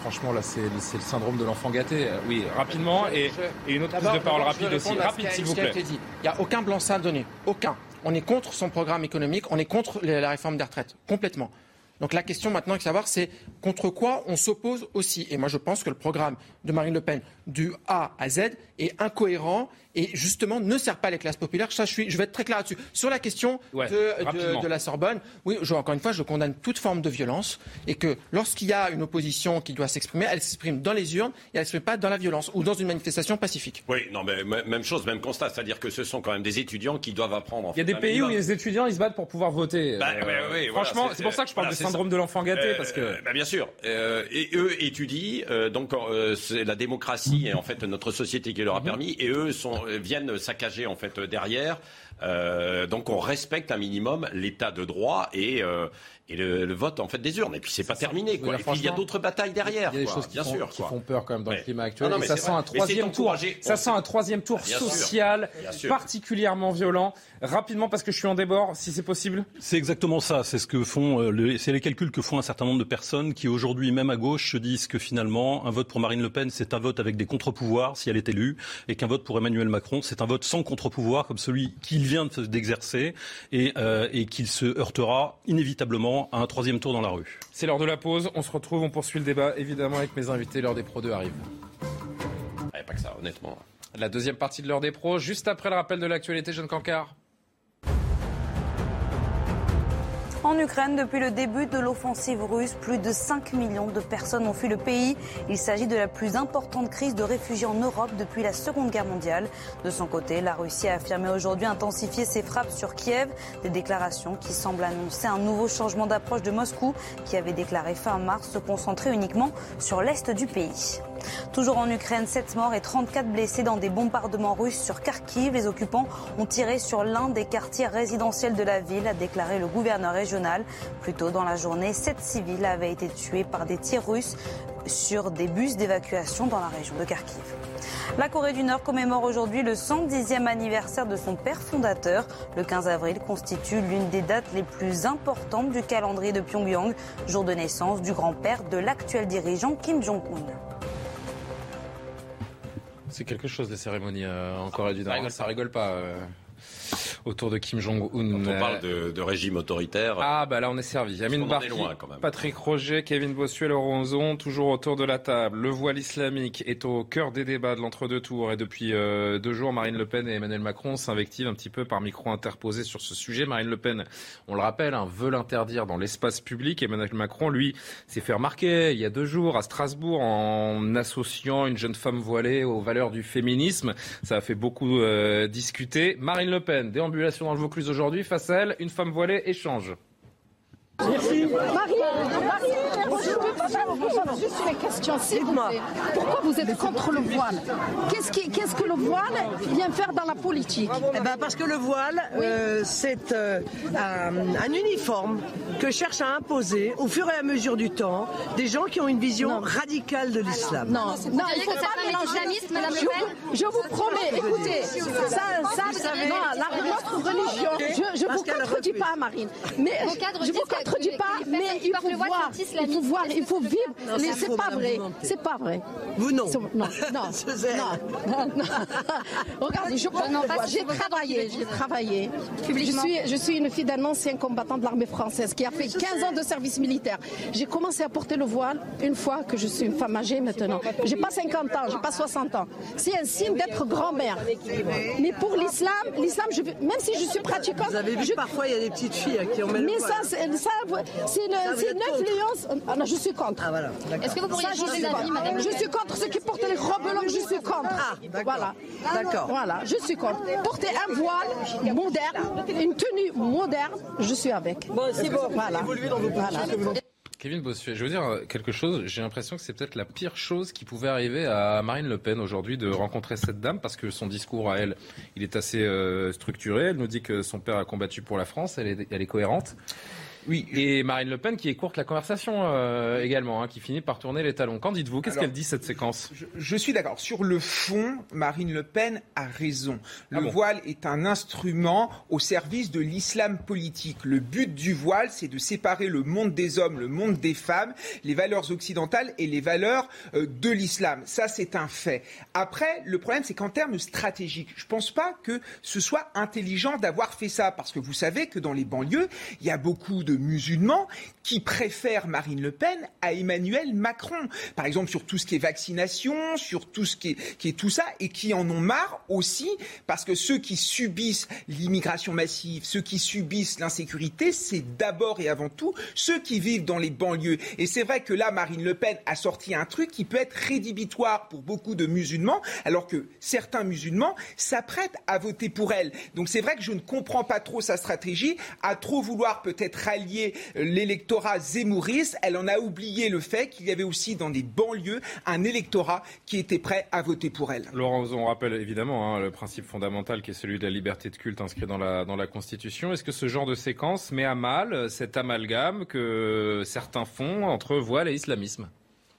Franchement, là, c'est le syndrome de l'enfant gâté. oui, rapidement, et, une autre prise de parole rapide aussi. Rapide, s'il vous plaît. Il n'y a aucun blanc-seing donné. Aucun. On est contre son programme économique, on est contre la réforme des retraites. Complètement. Donc la question maintenant de savoir, c'est contre quoi on s'oppose aussi. Et moi, je pense que le programme de Marine Le Pen du A à Z est incohérent et justement ne sert pas les classes populaires. Ça, je, suis, je vais être très clair là-dessus. Sur la question de, de, la Sorbonne, oui, je, encore une fois, je condamne toute forme de violence et que lorsqu'il y a une opposition qui doit s'exprimer, elle s'exprime dans les urnes et elle ne s'exprime pas dans la violence ou dans une manifestation pacifique. Oui, non, mais même chose, même constat, c'est-à-dire que ce sont quand même des étudiants qui doivent apprendre. En il y a des pays où les étudiants ils se battent pour pouvoir voter. Bah, euh, franchement, c'est pour ça que je parle du syndrome de l'enfant gâté parce que. Euh, bah, bien sûr. Euh, et eux étudient, donc c'est la démocratie et en fait notre société qui leur a mhm. permis, et eux sont, viennent saccager en fait derrière. Euh, donc on respecte un minimum l'état de droit et, euh, et le, vote en fait des urnes. Et puis c'est pas terminé. Quoi. et puis il y a d'autres batailles derrière. Il y a des choses qui, font, qui font, peur quand même dans le climat actuel. ça, sent un troisième tour. Ça sent un troisième tour social particulièrement violent. Rapidement parce que je suis en débord, si c'est possible. C'est exactement ça. C'est ce que font. Euh, c'est les calculs que font un certain nombre de personnes qui aujourd'hui, même à gauche, se disent que finalement un vote pour Marine Le Pen c'est un vote avec des contre-pouvoirs si elle est élue, et qu'un vote pour Emmanuel Macron c'est un vote sans contre-pouvoir comme celui qu'il vient d'exercer et, euh, et qu'il se heurtera inévitablement à un troisième tour dans la rue. C'est l'heure de la pause. On se retrouve, on poursuit le débat évidemment avec mes invités. L'heure des pros 2 arrive. pas que ça, honnêtement. La deuxième partie de l'heure des pros, juste après le rappel de l'actualité, Jeanne Cancard. En Ukraine, depuis le début de l'offensive russe, plus de 5 millions de personnes ont fui le pays. Il s'agit de la plus importante crise de réfugiés en Europe depuis la Seconde Guerre mondiale. De son côté, la Russie a affirmé aujourd'hui intensifier ses frappes sur Kiev, des déclarations qui semblent annoncer un nouveau changement d'approche de Moscou, qui avait déclaré fin mars se concentrer uniquement sur l'est du pays. Toujours en Ukraine, 7 morts et 34 blessés dans des bombardements russes sur Kharkiv. Les occupants ont tiré sur l'un des quartiers résidentiels de la ville, a déclaré le gouverneur régional. Plus tôt dans la journée, 7 civils avaient été tués par des tirs russes sur des bus d'évacuation dans la région de Kharkiv. La Corée du Nord commémore aujourd'hui le 110e anniversaire de son père fondateur. Le 15 avril constitue l'une des dates les plus importantes du calendrier de Pyongyang, jour de naissance du grand-père de l'actuel dirigeant Kim Jong-un. C'est quelque chose des cérémonies euh, en Corée du Nord. Ça rigole pas. Euh autour de Kim Jong-un. Quand on parle de, régime autoritaire. Ah, bah là, on est servi. Amine Barki, Patrick Roger, Kevin Bossuet, Laurent Ozon, toujours autour de la table. Le voile islamique est au cœur des débats de l'entre-deux tours. Et depuis euh, deux jours, Marine Le Pen et Emmanuel Macron s'invectivent un petit peu par micro interposé sur ce sujet. Marine Le Pen, on le rappelle, hein, veut l'interdire dans l'espace public. Emmanuel Macron, lui, s'est fait remarquer il y a deux jours à Strasbourg en associant une jeune femme voilée aux valeurs du féminisme. Ça a fait beaucoup euh, discuter. Marine Le Pen, déambule dans le Vaucluse aujourd'hui. Face à elle, une femme voilée échange. Merci. Marie, Marie, je peux pas juste une question, s'il vous plaît. Pourquoi vous êtes contre le voile Qu'est-ce qu'est-ce que le voile vient faire dans la politique? Eh ben Parce que le voile, euh, c'est euh, un, uniforme que cherche à imposer au fur et à mesure du temps des gens qui ont une vision radicale de l'islam. Non, non, il faut pas mélanger. Madame Le Pen. je, vous promets, écoutez, ça, ça, non, la, notre religion, je ne vous contredis pas, Marine, mais je vous contredis pas, mais il faut voir, il faut voir, il faut vivre. C'est pas vrai, c'est pas vrai. Vous non. Non, non, non. Regardez, je j'ai travaillé, j'ai travaillé. Je suis, je suis une fille d'un ancien combattant de l'armée française qui a fait 15 ans de service militaire. J'ai commencé à porter le voile une fois que je suis une femme âgée maintenant. J'ai pas 50 ans, j'ai pas 60 ans. C'est un signe d'être grand-mère. Mais pour l'islam, l'islam, même si je suis pratiquante, vous avez vu parfois il y a des petites filles qui ont Mais ça, ça, c'est une, influence. Ah non, je suis contre. Ah, Est-ce que vous pourriez changer d'avis, madame Je suis contre ceux qui portent les robes longues, je suis contre. Ah, voilà. D'accord. Voilà, je suis contre. Porter un voile moderne, une tenue moderne, je suis avec. Bon, c'est bon. Voilà. Kevin Bossuet, je veux dire quelque chose. J'ai l'impression que c'est peut-être la pire chose qui pouvait arriver à Marine Le Pen aujourd'hui de rencontrer cette dame parce que son discours à elle, il est assez euh, structuré. Elle nous dit que son père a combattu pour la France. Elle est, elle est cohérente. Oui. Et Marine Le Pen qui écourte la conversation euh, également, hein, qui finit par tourner les talons. Qu'en dites-vous? Qu'est-ce qu'elle dit cette séquence? je, suis d'accord. Sur le fond, Marine Le Pen a raison. Le ah voile est un instrument au service de l'islam politique. Le but du voile, c'est de séparer le monde des hommes, le monde des femmes, les valeurs occidentales et les valeurs euh, de l'islam. Ça, c'est un fait. Après, le problème, c'est qu'en termes stratégiques, je ne pense pas que ce soit intelligent d'avoir fait ça, parce que vous savez que dans les banlieues, il y a beaucoup de musulmans qui préfèrent Marine Le Pen à Emmanuel Macron. Par exemple, sur tout ce qui est vaccination, sur tout ce qui est, tout ça, et qui en ont marre aussi, parce que ceux qui subissent l'immigration massive, ceux qui subissent l'insécurité, c'est d'abord et avant tout ceux qui vivent dans les banlieues. Et c'est vrai que là, Marine Le Pen a sorti un truc qui peut être rédhibitoire pour beaucoup de musulmans, alors que certains musulmans s'apprêtent à voter pour elle. Donc c'est vrai que je ne comprends pas trop sa stratégie, à trop vouloir peut-être rallier l'électorat zémouriste. Elle en a oublié le fait qu'il y avait aussi dans des banlieues un électorat qui était prêt à voter pour elle. Laurent, on rappelle évidemment hein, le principe fondamental qui est celui de la liberté de culte inscrit dans la, dans la Constitution. Est-ce que ce genre de séquence met à mal cet amalgame que certains font entre voile et islamisme?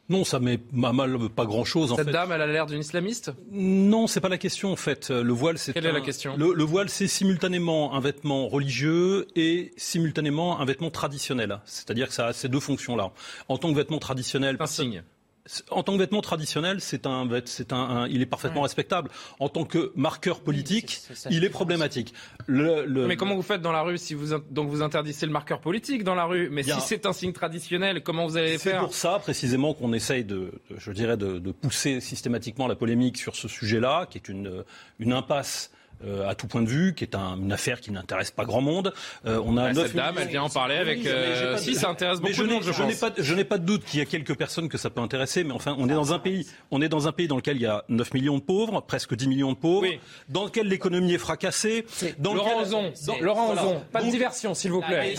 Non, ça met à mal pas grand-chose. Cette dame, elle a l'air d'une islamiste? Non, c'est pas la question en fait. Le voile, c'est. Quelle est la question? le, voile, c'est simultanément un vêtement religieux et simultanément un vêtement traditionnel. C'est-à-dire que ça a ces deux fonctions-là. En tant que vêtement traditionnel, un signe. En tant que vêtement traditionnel, c'est un, c'est un, il est parfaitement respectable. En tant que marqueur politique, il est problématique. Le, Mais comment vous faites dans la rue si vous donc vous interdisez le marqueur politique dans la rue? Mais si c'est un signe traditionnel, comment vous allez faire C'est pour ça précisément qu'on essaye de, je dirais, de, de, pousser systématiquement la polémique sur ce sujet-là, qui est une, une impasse euh, à tout point de vue, qui est une affaire qui n'intéresse pas grand monde. Euh, on a cette dame, elle vient en parler avec. Euh, si, ça intéresse beaucoup de monde, je, je n'ai pas, je n'ai pas de doute qu'il y a quelques personnes que ça peut intéresser, mais enfin, on est dans un pays, on est dans un pays dans lequel il y a 9 millions de pauvres, presque 10 millions de pauvres, dans lequel l'économie est fracassée. Dans Laurent Ozon, Laurent Ozon, pas de diversion, s'il vous plaît.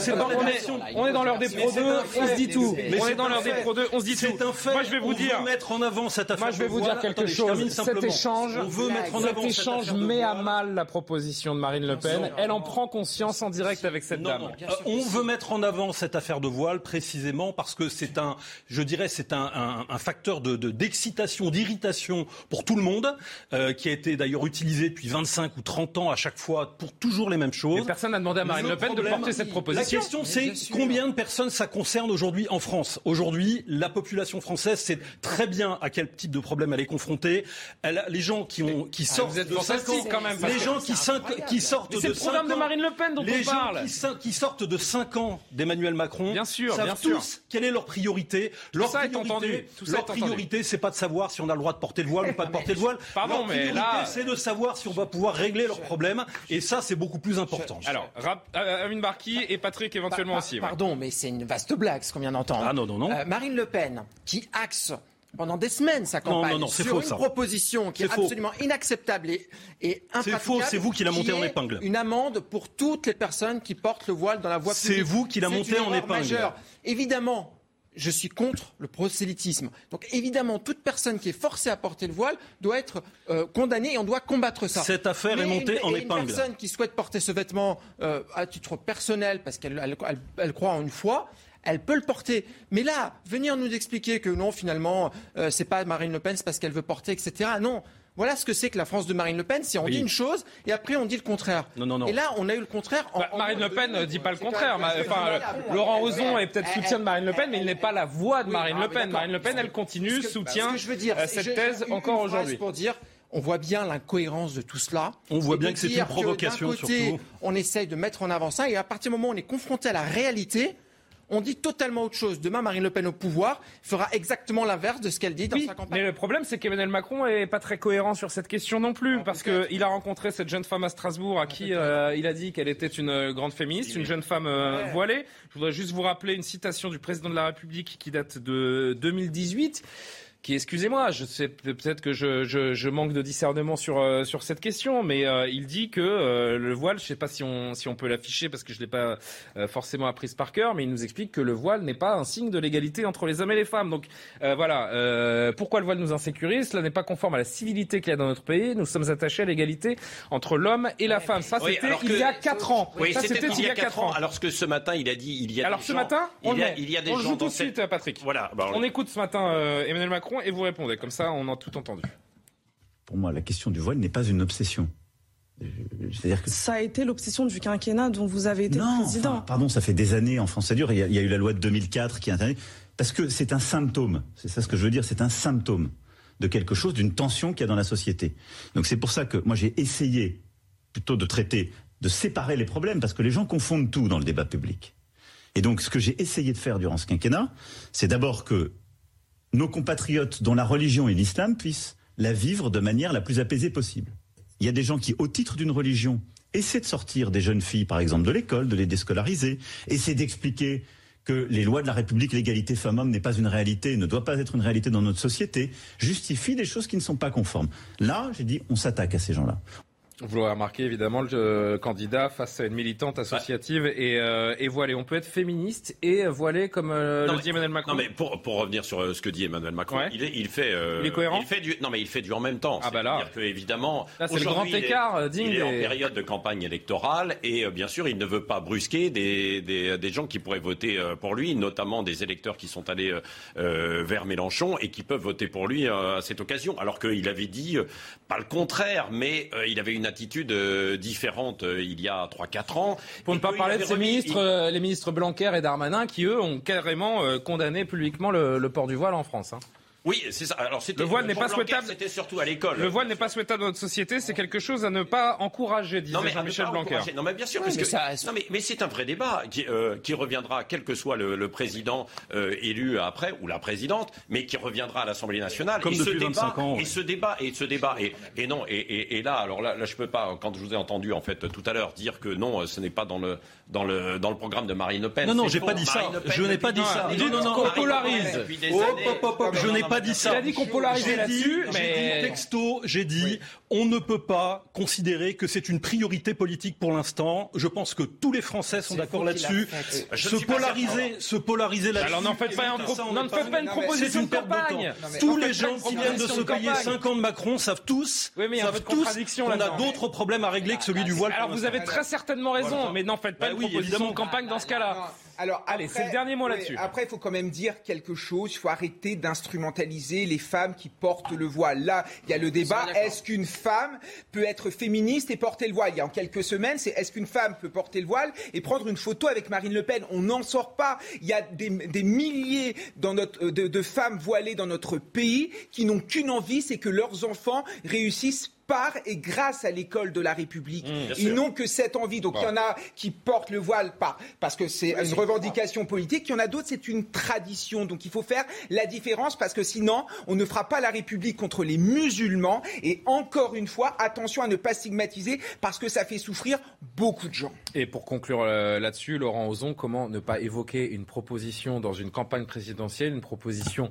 on, est, dans l'heure des Pro 2, on se dit tout. on est dans l'heure des Pro 2, on se dit tout. C'est un fait. Moi, je vais vous dire. mettre en avant cette affaire. Moi, je vais vous dire quelque chose. Cet échange, on veut mettre en avant cet échange met à mal la proposition de Marine Le Pen. Elle en prend conscience en direct avec cette dame. Euh, on veut mettre en avant cette affaire de voile précisément parce que c'est un, je dirais, c'est un, facteur de, d'excitation, d'irritation pour tout le monde, euh, qui a été d'ailleurs utilisé depuis 25 ou 30 ans à chaque fois pour toujours les mêmes choses. personne n'a demandé à Marine Le, Pen de porter cette proposition. La question, c'est combien de personnes ça concerne aujourd'hui en France? Aujourd'hui, la population française sait très bien à quel type de problème elle est confrontée. Elle, les gens qui ont, qui ah, sortent de 5 ans, quand même, les gens qui, qui sortent de le programme de Marine Le Pen dont les on parle. Gens qui, sortent de 5 ans d'Emmanuel Macron bien sûr, savent bien tous sûr. quelle est leur priorité. Leur ça priorité, entendu. leur priorité, c'est pas de savoir si on a le droit de porter le voile ou pas de porter le voile. Pardon, leur mais là, c'est de savoir si on va pouvoir régler leurs problèmes. Et ça, c'est beaucoup plus important. Alors, euh, Amine Barki et Patrick éventuellement aussi. Pardon, mais c'est une vaste blague ce qu'on vient d'entendre. Ah non, non, non. Euh, Marine Le Pen, qui axe pendant des semaines sa campagne sur une proposition qui est, absolument inacceptable et, et C'est faux, c'est vous qui l'a monté en épingle. Une amende pour toutes les personnes qui portent le voile dans la voie publique. C'est vous qui l'a monté en épingle. Majeure. Évidemment, je suis contre le prosélytisme. Donc évidemment, toute personne qui est forcée à porter le voile doit être euh, condamnée et on doit combattre ça. Cette affaire est montée en épingle. Une personne qui souhaite porter ce vêtement euh, à titre personnel parce qu'elle elle, croit en une foi, elle peut le porter. Mais là, venir nous expliquer que non, finalement, euh, c'est pas Marine Le Pen, c'est parce qu'elle veut porter, etc. Non. Voilà ce que c'est que la France de Marine Le Pen, c'est on dit une chose et après on dit le contraire. Non, non, non. Et là, on a eu le contraire. En, bah, Marine Le Pen ne dit pas le contraire. Enfin, Laurent Ozon est peut-être soutien de Marine Le Pen, mais il n'est pas la voix de Marine Le Pen. Marine Le Pen, elle continue, soutient je veux dire, euh, cette thèse encore aujourd'hui. Pour dire, on voit bien l'incohérence de tout cela. On voit bien que c'est une provocation. côté, surtout. on essaye de mettre en avant ça, et à partir du moment où on est confronté à la réalité, on dit totalement autre chose. Demain, Marine Le Pen au pouvoir fera exactement l'inverse de ce qu'elle dit dans sa campagne. Mais le problème, c'est qu'Emmanuel Macron est pas très cohérent sur cette question non plus, parce qu'il a rencontré cette jeune femme à Strasbourg à qui euh, il a dit qu'elle était une euh, grande féministe, une jeune femme euh, voilée. Je voudrais juste vous rappeler une citation du président de la République qui date de 2018 qui, excusez-moi, je sais peut-être que je, je, je, manque de discernement sur, euh, sur cette question, mais euh, il dit que euh, le voile, je ne sais pas si on, si on peut l'afficher parce que je ne l'ai pas forcément apprise par cœur, mais il nous explique que le voile n'est pas un signe de l'égalité entre les hommes et les femmes. Donc voilà, pourquoi le voile nous insécurise? Cela n'est pas conforme à la civilité qu'il y a dans notre pays. Nous sommes attachés à l'égalité entre l'homme et la femme. Ça, c'était il y a 4 ans. Oui, c'était il y a 4 ans. Alors que ce matin, il a dit il y a Alors ce matin, on il, y a, il y a des on gens joue tout de suite, Patrick. Voilà. Bah, on... on écoute ce matin Emmanuel Macron et vous répondez. Comme ça, on a tout entendu. Pour moi, la question du voile n'est pas une obsession. C'est-à-dire que ça a été l'obsession du quinquennat dont vous avez été non, président. pardon, ça fait des années en France, ça dure. Il y, a, il y a eu la loi de 2004 qui a intervenu parce que c'est un symptôme. C'est ça ce que je veux dire. C'est un symptôme de quelque chose, d'une tension qu'il y a dans la société. Donc c'est pour ça que moi j'ai essayé plutôt de traiter, de séparer les problèmes parce que les gens confondent tout dans le débat public. Et donc, ce que j'ai essayé de faire durant ce quinquennat, c'est d'abord que nos compatriotes dont la religion est l'islam puissent la vivre de manière la plus apaisée possible. Il y a des gens qui, au titre d'une religion, essaient de sortir des jeunes filles, par exemple, de l'école, de les déscolariser, essaient d'expliquer que les lois de la République, l'égalité femmes-hommes n'est pas une réalité, ne doit pas être une réalité dans notre société, justifient des choses qui ne sont pas conformes. Là, j'ai dit, on s'attaque à ces gens-là. Vous l'aurez remarqué, évidemment, le candidat face à une militante associative et, euh, et voilée. On peut être féministe et voilé comme euh, le dit Emmanuel Macron. Non, mais pour, pour revenir sur euh, ce que dit Emmanuel Macron, il, est, il, fait. il est cohérent. Il fait du, non, mais il fait du en même temps. Ah bah là. C'est-à-dire que évidemment, c'est le grand écart. Il est, il est en période de campagne électorale et bien sûr, il ne veut pas brusquer des, des, des gens qui pourraient voter pour lui, notamment des électeurs qui sont allés vers Mélenchon et qui peuvent voter pour lui à cette occasion. Alors qu'il avait dit pas le contraire, mais il avait une attitude différente euh, il y a 3-4 ans. Pour ne pas parler de ces ministres, euh, les ministres Blanquer et Darmanin, qui eux ont carrément euh, condamné publiquement le, port du voile en France. Hein. Oui, c'est ça. Alors, le voile n'est pas souhaitable. C'était surtout à l'école. Le voile n'est pas souhaitable dans notre société. C'est quelque chose à ne pas encourager, disait Jean-Michel Blanquer. Non, mais bien sûr, parce que ça... non, mais, mais c'est un vrai débat qui, euh, qui, reviendra, quel que soit le, le président euh, élu après ou la présidente, mais qui reviendra à l'Assemblée nationale. Comme et depuis ce 25 débat, ans. Et ce débat, et ce débat, et, et non, et, et, et, là, alors là, là, je peux pas. Quand je vous ai entendu en fait tout à l'heure dire que non, ce n'est pas dans le dans le dans le programme de Marine Le Pen. Non, non, j'ai pas dit ça. Je n'ai pas dit ça. Non, non, non. polarise. Je n'ai pas dit ça. Il a dit qu'on polarisé là-dessus, mais texto, j'ai dit, on ne peut pas considérer que c'est une priorité politique pour l'instant. Je pense que tous les Français sont d'accord là-dessus. Se polariser, se polariser là-dessus. Alors n'en faites pas, un pas une proposition de campagne. Tous les gens qui viennent de se payer 5 ans de Macron savent tous, savent tous qu'on a d'autres problèmes à régler que celui du voile. Alors vous avez très certainement raison, mais n'en faites pas une proposition de campagne dans ce cas-là. Alors, allez, c'est le dernier mot là-dessus. Après, il faut quand même dire quelque chose. Il faut arrêter d'instrumentaliser les femmes qui portent le voile. Là, il y a le débat. Est-ce qu'une femme peut être féministe et porter le voile? Il y a en quelques semaines, c'est est-ce qu'une femme peut porter le voile et prendre une photo avec Marine Le Pen? On n'en sort pas. Il y a des, milliers dans notre, de, de femmes voilées dans notre pays qui n'ont qu'une envie, c'est que leurs enfants réussissent par et grâce à l'école de la République. Mmh, Ils n'ont que cette envie. Donc il y en a qui portent le voile par, parce que c'est une revendication politique. Il y en a d'autres, c'est une tradition. Donc il faut faire la différence parce que sinon, on ne fera pas la République contre les musulmans. Et encore une fois, attention à ne pas stigmatiser parce que ça fait souffrir beaucoup de gens. Et pour conclure euh, là-dessus, Laurent Ozon, comment ne pas évoquer une proposition dans une campagne présidentielle, une proposition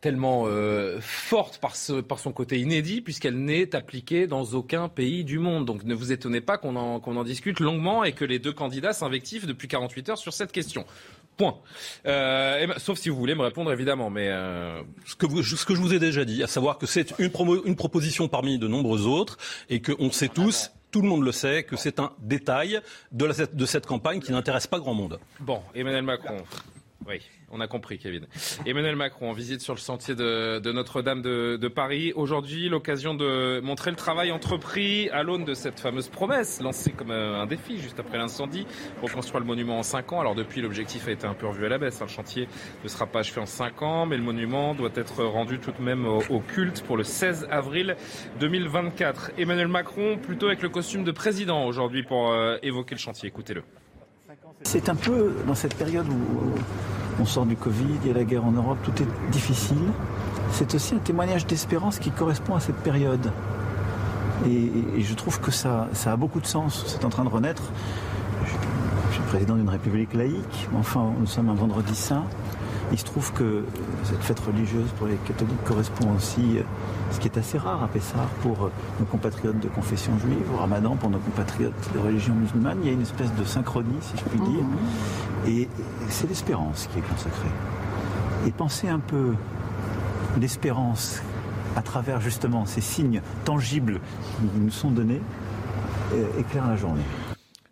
tellement euh, forte par, ce, par son côté inédit, puisqu'elle n'est appliquée dans aucun pays du monde. Donc ne vous étonnez pas qu'on en, qu'on en discute longuement et que les deux candidats s'invectivent depuis 48 heures sur cette question. Point. Euh, sauf si vous voulez me répondre, évidemment. Mais euh... ce, que vous, ce que je vous ai déjà dit, à savoir que c'est une, promo, une proposition parmi de nombreuses autres et qu'on sait tous tout le monde le sait, que c'est un détail de, la, de cette campagne qui n'intéresse pas grand monde. Bon, Emmanuel Macron. Oui. On a compris, Kevin. Emmanuel Macron en visite sur le sentier de, Notre-Dame de, Paris. Aujourd'hui, l'occasion de montrer le travail entrepris à l'aune de cette fameuse promesse lancée comme euh, un défi juste après l'incendie. Reconstruire le monument en 5 ans. Alors depuis, l'objectif a été un peu revu à la baisse. Hein. Le chantier ne sera pas achevé en 5 ans, mais le monument doit être rendu tout de même au, culte pour le 16 avril 2024. Emmanuel Macron, plutôt avec le costume de président aujourd'hui pour euh, évoquer le chantier. Écoutez-le. C'est un peu dans cette période où on sort du Covid, il y a la guerre en Europe, tout est difficile. C'est aussi un témoignage d'espérance qui correspond à cette période. Et, je trouve que ça, a beaucoup de sens. C'est en train de renaître. Je suis président d'une république laïque, mais enfin, nous sommes un vendredi saint. Il se trouve que cette fête religieuse pour les catholiques correspond aussi, ce qui est assez rare à Pessah, pour nos compatriotes de confession juive, au Ramadan pour nos compatriotes de religion musulmane. Il y a une espèce de synchronie, si je puis dire. Mhm. Et c'est l'espérance qui est consacrée. Et pensez un peu l'espérance à travers justement ces signes tangibles qui nous sont donnés euh, éclaire la journée.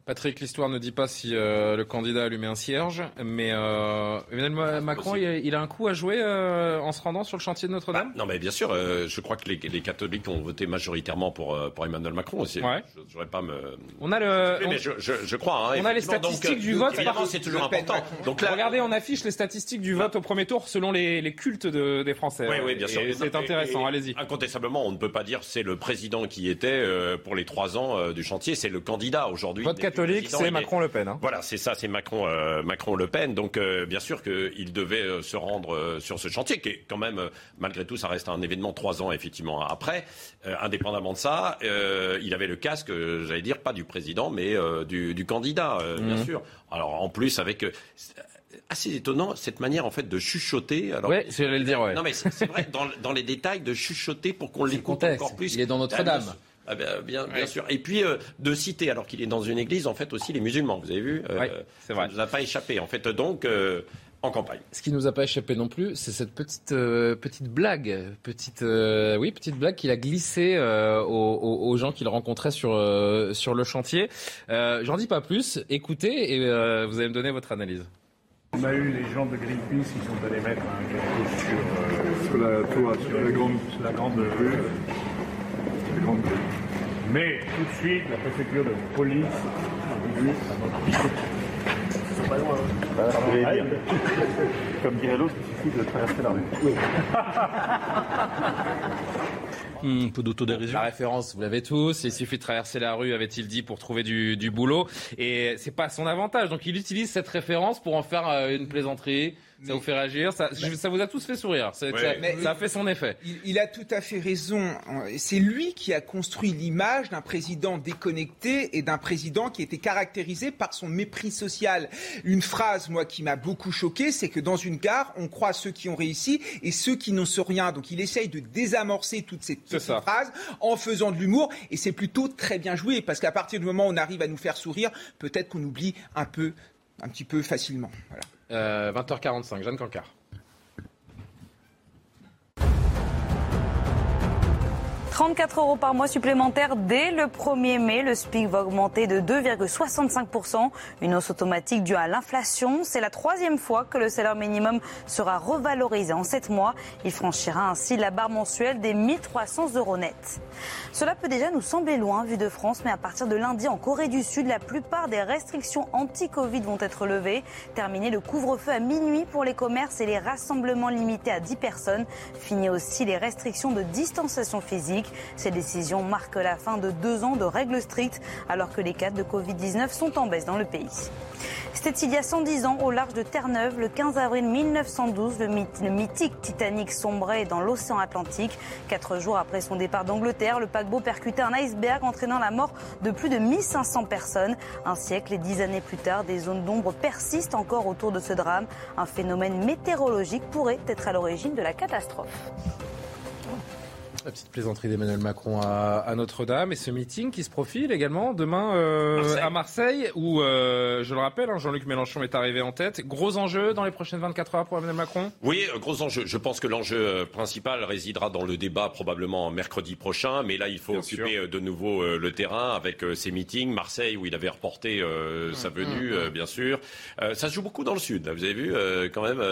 Patrick, l'histoire ne dit pas si euh, le candidat allumé un cierge, mais euh, Emmanuel Macron, il, a un coup à jouer euh, en se rendant sur le chantier de Notre-Dame? Bah, Non, mais bien sûr, je crois que les, les, catholiques ont voté majoritairement pour, pour Emmanuel Macron aussi. Ouais. Je pas me. On a le. mais je, je, je, crois. Hein, on a les statistiques du vote. Évidemment, c'est toujours important. Donc là, regardez, on affiche les statistiques du vote au premier tour selon les, les cultes de, des Français. Oui, oui, bien sûr. C'est intéressant. Allez-y. Incontestablement, on ne peut pas dire c'est le président qui était pour les trois ans du chantier. C'est le candidat aujourd'hui. Catholique, c'est Macron-Le Pen. Hein. Voilà, c'est ça, c'est Macron, euh, Macron-Le Pen. Donc, euh, bien sûr qu'il devait euh, se rendre sur ce chantier, qui est quand même, malgré tout, ça reste un événement trois ans, effectivement, après. indépendamment de ça, il avait le casque, j'allais dire, pas du président, mais du, candidat, bien mhm. sûr. Alors, en plus, avec assez étonnant cette manière en fait de chuchoter. Alors, ouais, le dire. Ouais. Non mais c'est vrai dans, dans, les détails de chuchoter pour qu'on l'écoute encore plus. Il est dans Notre-Dame. Ah ben, bien, bien sûr. Et puis euh, de citer, alors qu'il est dans une église, en fait aussi les musulmans. Vous avez vu euh, c'est vrai. Ça nous a pas échappé. En fait, donc. Euh, en campagne. Ce qui nous a pas échappé non plus, c'est cette petite petite blague, petite oui petite blague qu'il a glissée aux, aux, gens qu'il rencontrait sur sur le chantier. J'en dis pas plus. Écoutez et vous allez me donner votre analyse. On a eu les gens de Greenpeace qui sont allés mettre un quelque sur, sur la tour, sur la grande, la grande rue. Grande. Mais tout de suite, la préfecture de police a à pas loin. Hein. Comme dirait l'autre, il suffit de traverser la rue. Oui. un peu d'autodérision. La référence, vous l'avez tous. Il suffit de traverser la rue, avait-il dit, pour trouver du, du boulot. Et c'est pas son avantage. Donc il utilise cette référence pour en faire euh, une plaisanterie ça vous fait réagir, ça, ça, vous a tous fait sourire, ça, ça, a fait son effet. Il, a tout à fait raison. C'est lui qui a construit l'image d'un président déconnecté et d'un président qui était caractérisé par son mépris social. Une phrase, moi, qui m'a beaucoup choqué, c'est que dans une gare, on croit ceux qui ont réussi et ceux qui n'ont rien. Donc il essaye de désamorcer toutes ces, phrases en faisant de l'humour et c'est plutôt très bien joué parce qu'à partir du moment où on arrive à nous faire sourire, peut-être qu'on oublie un peu, un petit peu facilement. Voilà. 20h45, euh, Jeanne Cancard. 34 euros par mois supplémentaires dès le 1er mai. Le SPIC va augmenter de 2,65%. Une hausse automatique due à l'inflation. C'est la troisième fois que le salaire minimum sera revalorisé en 7 mois. Il franchira ainsi la barre mensuelle des 1300 euros nets. Cela peut déjà nous sembler loin vu de France, mais à partir de lundi en Corée du Sud, la plupart des restrictions anti-Covid vont être levées. Terminer le couvre-feu à minuit pour les commerces et les rassemblements limités à 10 personnes. Fini aussi les restrictions de distanciation physique. Ces décisions marquent la fin de deux ans de règles strictes alors que les cas de Covid-19 sont en baisse dans le pays. C'était il y a 110 ans au large de Terre-Neuve, le 15 avril 1912, le, mythique Titanic sombrait dans l'océan Atlantique. Quatre jours après son départ d'Angleterre, le paquebot percutait un iceberg entraînant la mort de plus de 1500 personnes. Un siècle et dix années plus tard, des zones d'ombre persistent encore autour de ce drame. Un phénomène météorologique pourrait être à l'origine de la catastrophe. La petite plaisanterie d'Emmanuel Macron à, Notre-Dame et ce meeting qui se profile également demain euh, à Marseille où, euh, je le rappelle, hein, Jean-Luc Mélenchon est arrivé en tête. Gros enjeu dans les prochaines 24 heures pour Emmanuel Macron? Oui, euh, gros enjeu. Je pense que l'enjeu principal résidera dans le débat probablement mercredi prochain, mais là il faut occuper de nouveau le terrain avec ces meetings. Marseille où il avait reporté sa mmh, venue, mmh, mmh. bien sûr. ça se joue beaucoup dans le sud. Vous avez vu quand même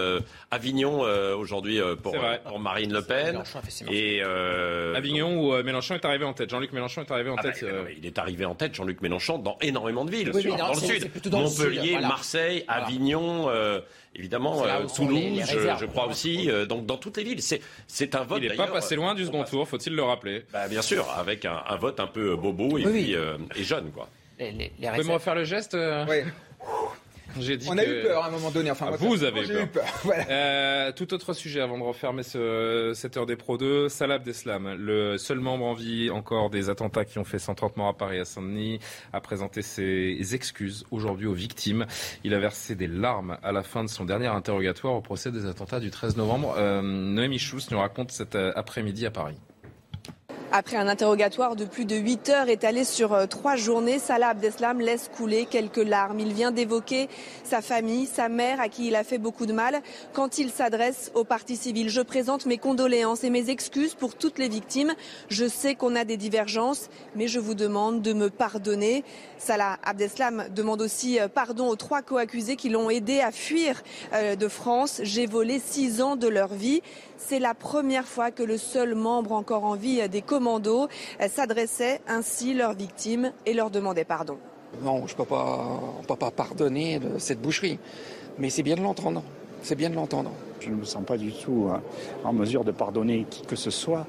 Avignon aujourd'hui pour, pour, Marine Le Pen. Et euh, Avignon où euh, Mélenchon est arrivé en tête. Jean-Luc Mélenchon est arrivé en ah tête. Bah, euh, il est arrivé en tête, Jean-Luc Mélenchon, dans énormément de villes, dans, le sud. Montpellier, Marseille, Avignon. évidemment, Toulouse, je, crois aussi. donc dans toutes les villes, c'est un vote. Il n'est pas passé loin du second tour, faut-il le rappeler bah, Bien sûr, avec un, vote un peu bobo et, puis, et jeune, quoi. Les, les, les Vous pouvez me refaire le geste Oui. On a eu peur à un moment donné. Enfin, ah, vous avez eu peur. Euh, tout autre sujet avant de refermer ce, cette heure des Pro 2. Salah Abdeslam, le seul membre en vie encore des attentats qui ont fait 130 morts à Paris à Saint-Denis, a présenté ses excuses aujourd'hui aux victimes. Il a versé des larmes à la fin de son dernier interrogatoire au procès des attentats du 13 novembre. Euh, Noémie Schouss nous raconte cet euh, après-midi à Paris. Après un interrogatoire de plus de 8 heures étalé sur euh, trois journées, Salah Abdeslam laisse couler quelques larmes. Il vient d'évoquer sa famille, sa mère à qui il a fait beaucoup de mal. Quand il s'adresse au parti civil, je présente mes condoléances et mes excuses pour toutes les victimes. Je sais qu'on a des divergences, mais je vous demande de me pardonner. Salah Abdeslam demande aussi euh, pardon aux trois co-accusés qui l'ont aidé à fuir euh, de France. J'ai volé six ans de leur vie. C'est la première fois que le seul membre encore en vie des commandos s'adressait ainsi leurs victimes et leur demandait pardon. Non, je ne peux, pas, pas pardonner cette boucherie, mais c'est bien de l'entendre. C'est bien de l'entendre. Je ne me sens pas du tout hein, en mesure de pardonner qui que ce soit.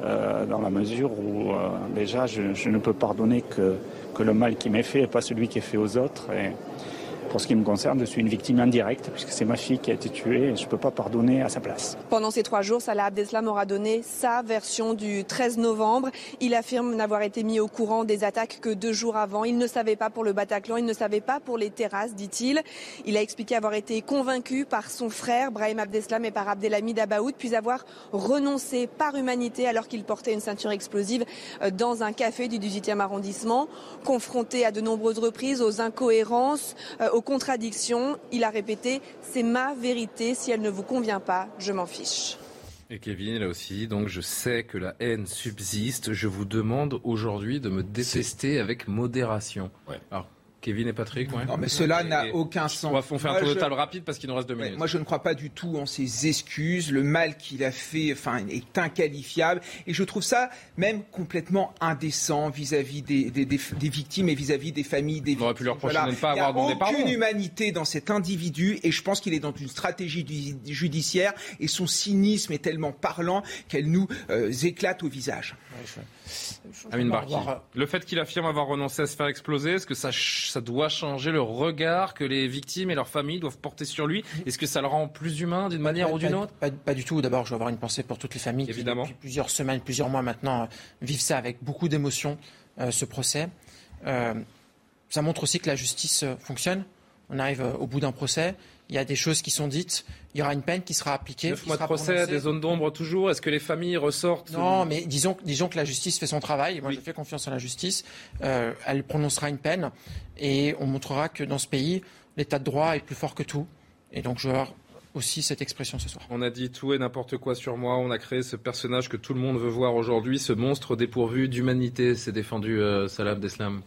dans la mesure où déjà je, ne peux pardonner que, que le mal qui m'est fait et pas celui qui est fait aux autres. Et, pour ce qui me concerne, je suis une victime indirecte puisque c'est ma fille qui a été tuée et je ne peux pas pardonner à sa place. Pendant ces trois jours, Salah Abdeslam aura donné sa version du 13 novembre. Il affirme n'avoir été mis au courant des attaques que deux jours avant. Il ne savait pas pour le Bataclan, il ne savait pas pour les terrasses, dit-il. Il a expliqué avoir été convaincu par son frère Brahim Abdeslam et par Abdelhamid Abaoud, puis avoir renoncé par humanité alors qu'il portait une ceinture explosive euh, dans un café du 18e arrondissement. Confronté à de nombreuses reprises aux incohérences, euh, aux contradiction. Il a répété C'est ma vérité. Si elle ne vous convient pas, je m'en fiche. Et Kevin, là aussi, donc je sais que la haine subsiste. Je vous demande aujourd'hui de me détester avec modération. Alors, Kevin et Patrick, Non, mais cela n'a aucun sens. On va faire un tour de table rapide parce qu'il nous reste deux minutes. moi, je ne crois pas du tout en ses excuses. Le mal qu'il a fait, enfin, est inqualifiable. Et je trouve ça même complètement indécent vis-à-vis des, des, victimes et vis-à-vis des familles des On aurait pu leur reprocher de ne pas avoir demandé pardon. Il n'y a aucune humanité dans cet individu et je pense qu'il est dans une stratégie judiciaire et son cynisme est tellement parlant qu'elle nous euh, éclate au visage. Amine Barki. Le fait qu'il affirme avoir renoncé à se faire exploser, est-ce que ça, ça doit changer le regard que les victimes et leurs familles doivent porter sur lui Est-ce que ça le rend plus humain d'une manière ou d'une autre? pas, du tout. D'abord, je veux avoir une pensée pour toutes les familles Évidemment. qui, depuis plusieurs semaines, plusieurs mois maintenant, vivent ça avec beaucoup d'émotion, euh, ce procès. Euh, ça montre aussi que la justice euh, fonctionne. On arrive au bout d'un procès il y a des choses qui sont dites, il y aura une peine qui sera appliquée. Neuf mois de procès, des zones d'ombre toujours. Est-ce que les familles ressortent Non, mais disons, disons que la justice fait son travail. Moi, je fais confiance en la justice. Euh, elle prononcera une peine et on montrera que dans ce pays, l'état de droit est plus fort que tout. Et donc, je aussi cette expression ce soir. On a dit tout et n'importe quoi sur moi. On a créé ce personnage que tout le monde veut voir aujourd'hui, ce monstre dépourvu d'humanité. C'est défendu euh, Salah Abdeslam.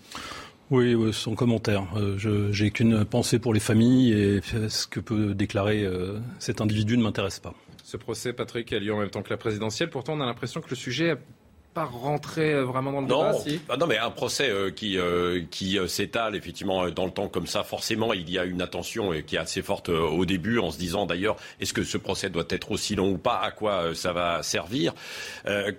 Oui, sans commentaire. Euh, j'ai qu'une pensée pour les familles et ce que peut déclarer euh, cet individu ne m'intéresse pas. Ce procès, Patrick, a lieu en même temps que la présidentielle. Pourtant, on a l'impression que le sujet pas rentrer euh, vraiment dans le non, débat ah non, mais un procès euh, qui, euh, qui s'étale effectivement dans le temps comme ça, forcément, il y a une attention qui est assez forte au début, en se disant d'ailleurs, est-ce que ce procès doit être aussi long ou pas? À quoi ça va servir?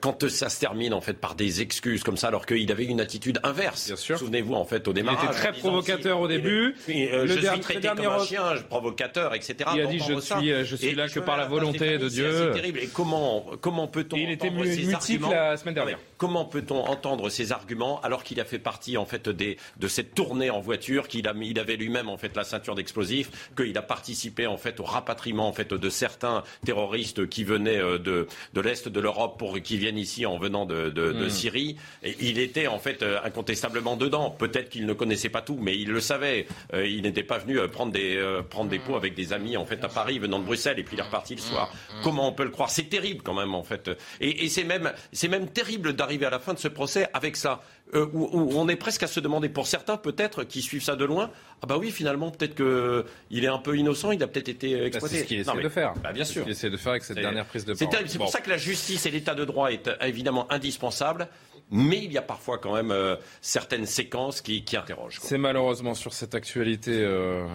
Quand ça se termine en fait par des excuses comme ça, alors qu'il avait une attitude inverse. Souvenez-vous en fait au démarrage. Il était très provocateur au début. le je suis traité comme un chien, provocateur, etc. Il a dit je suis, je suis là que par la volonté de Dieu. C'est terrible. Et comment, comment peut-on Il était la semaine dernière. Vale. Comment peut-on entendre ces arguments alors qu'il a fait partie en fait des, de cette tournée en voiture, qu'il il avait lui-même en fait la ceinture d'explosifs, qu'il a participé en fait au rapatriement en fait de certains terroristes qui venaient euh, de, de l'est de l'Europe pour qui viennent ici en venant de, de, de hmm. Syrie. Et il était en fait euh, incontestablement dedans. Peut-être qu'il ne connaissait pas tout, mais il le savait. Euh, il n'était pas venu prendre des prendre des pots avec des amis en fait à Paris venant de Bruxelles et puis il est reparti le soir. Hmm. Comment on peut le croire? C'est terrible quand même en fait. Et, et c'est même c'est même terrible d'arriver à la fin de ce procès avec ça, euh, où, on est presque à se demander, pour certains peut-être qui suivent ça de loin, ah bah oui, finalement, peut-être qu'il est un peu innocent, il a peut-être été bah, exploité. c'est ce qu'il essaie de faire. Bah, bien sûr. Ce qu'il essaie de faire avec cette dernière prise de parole. C'est pour ça que la justice et l'état de droit est évidemment indispensable. Mais il y a parfois quand même euh, certaines séquences qui, interrogent. C'est malheureusement sur cette actualité euh,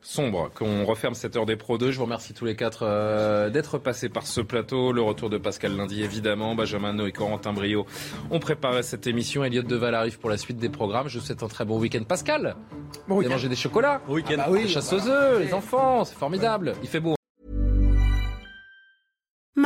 sombre qu'on referme cette heure des Pro 2. Je vous remercie tous les quatre euh, d'être passés par ce plateau. Le retour de Pascal Lundi, évidemment. Benjamin No et Corentin Brio ont préparé cette émission. Elliot Deval arrive pour la suite des programmes. Je vous souhaite un très bon week-end. Pascal, bon vous avez mangé des chocolats bon week-end. Ah bah oui, chasse aux œufs, les enfants, c'est formidable. Il fait beau.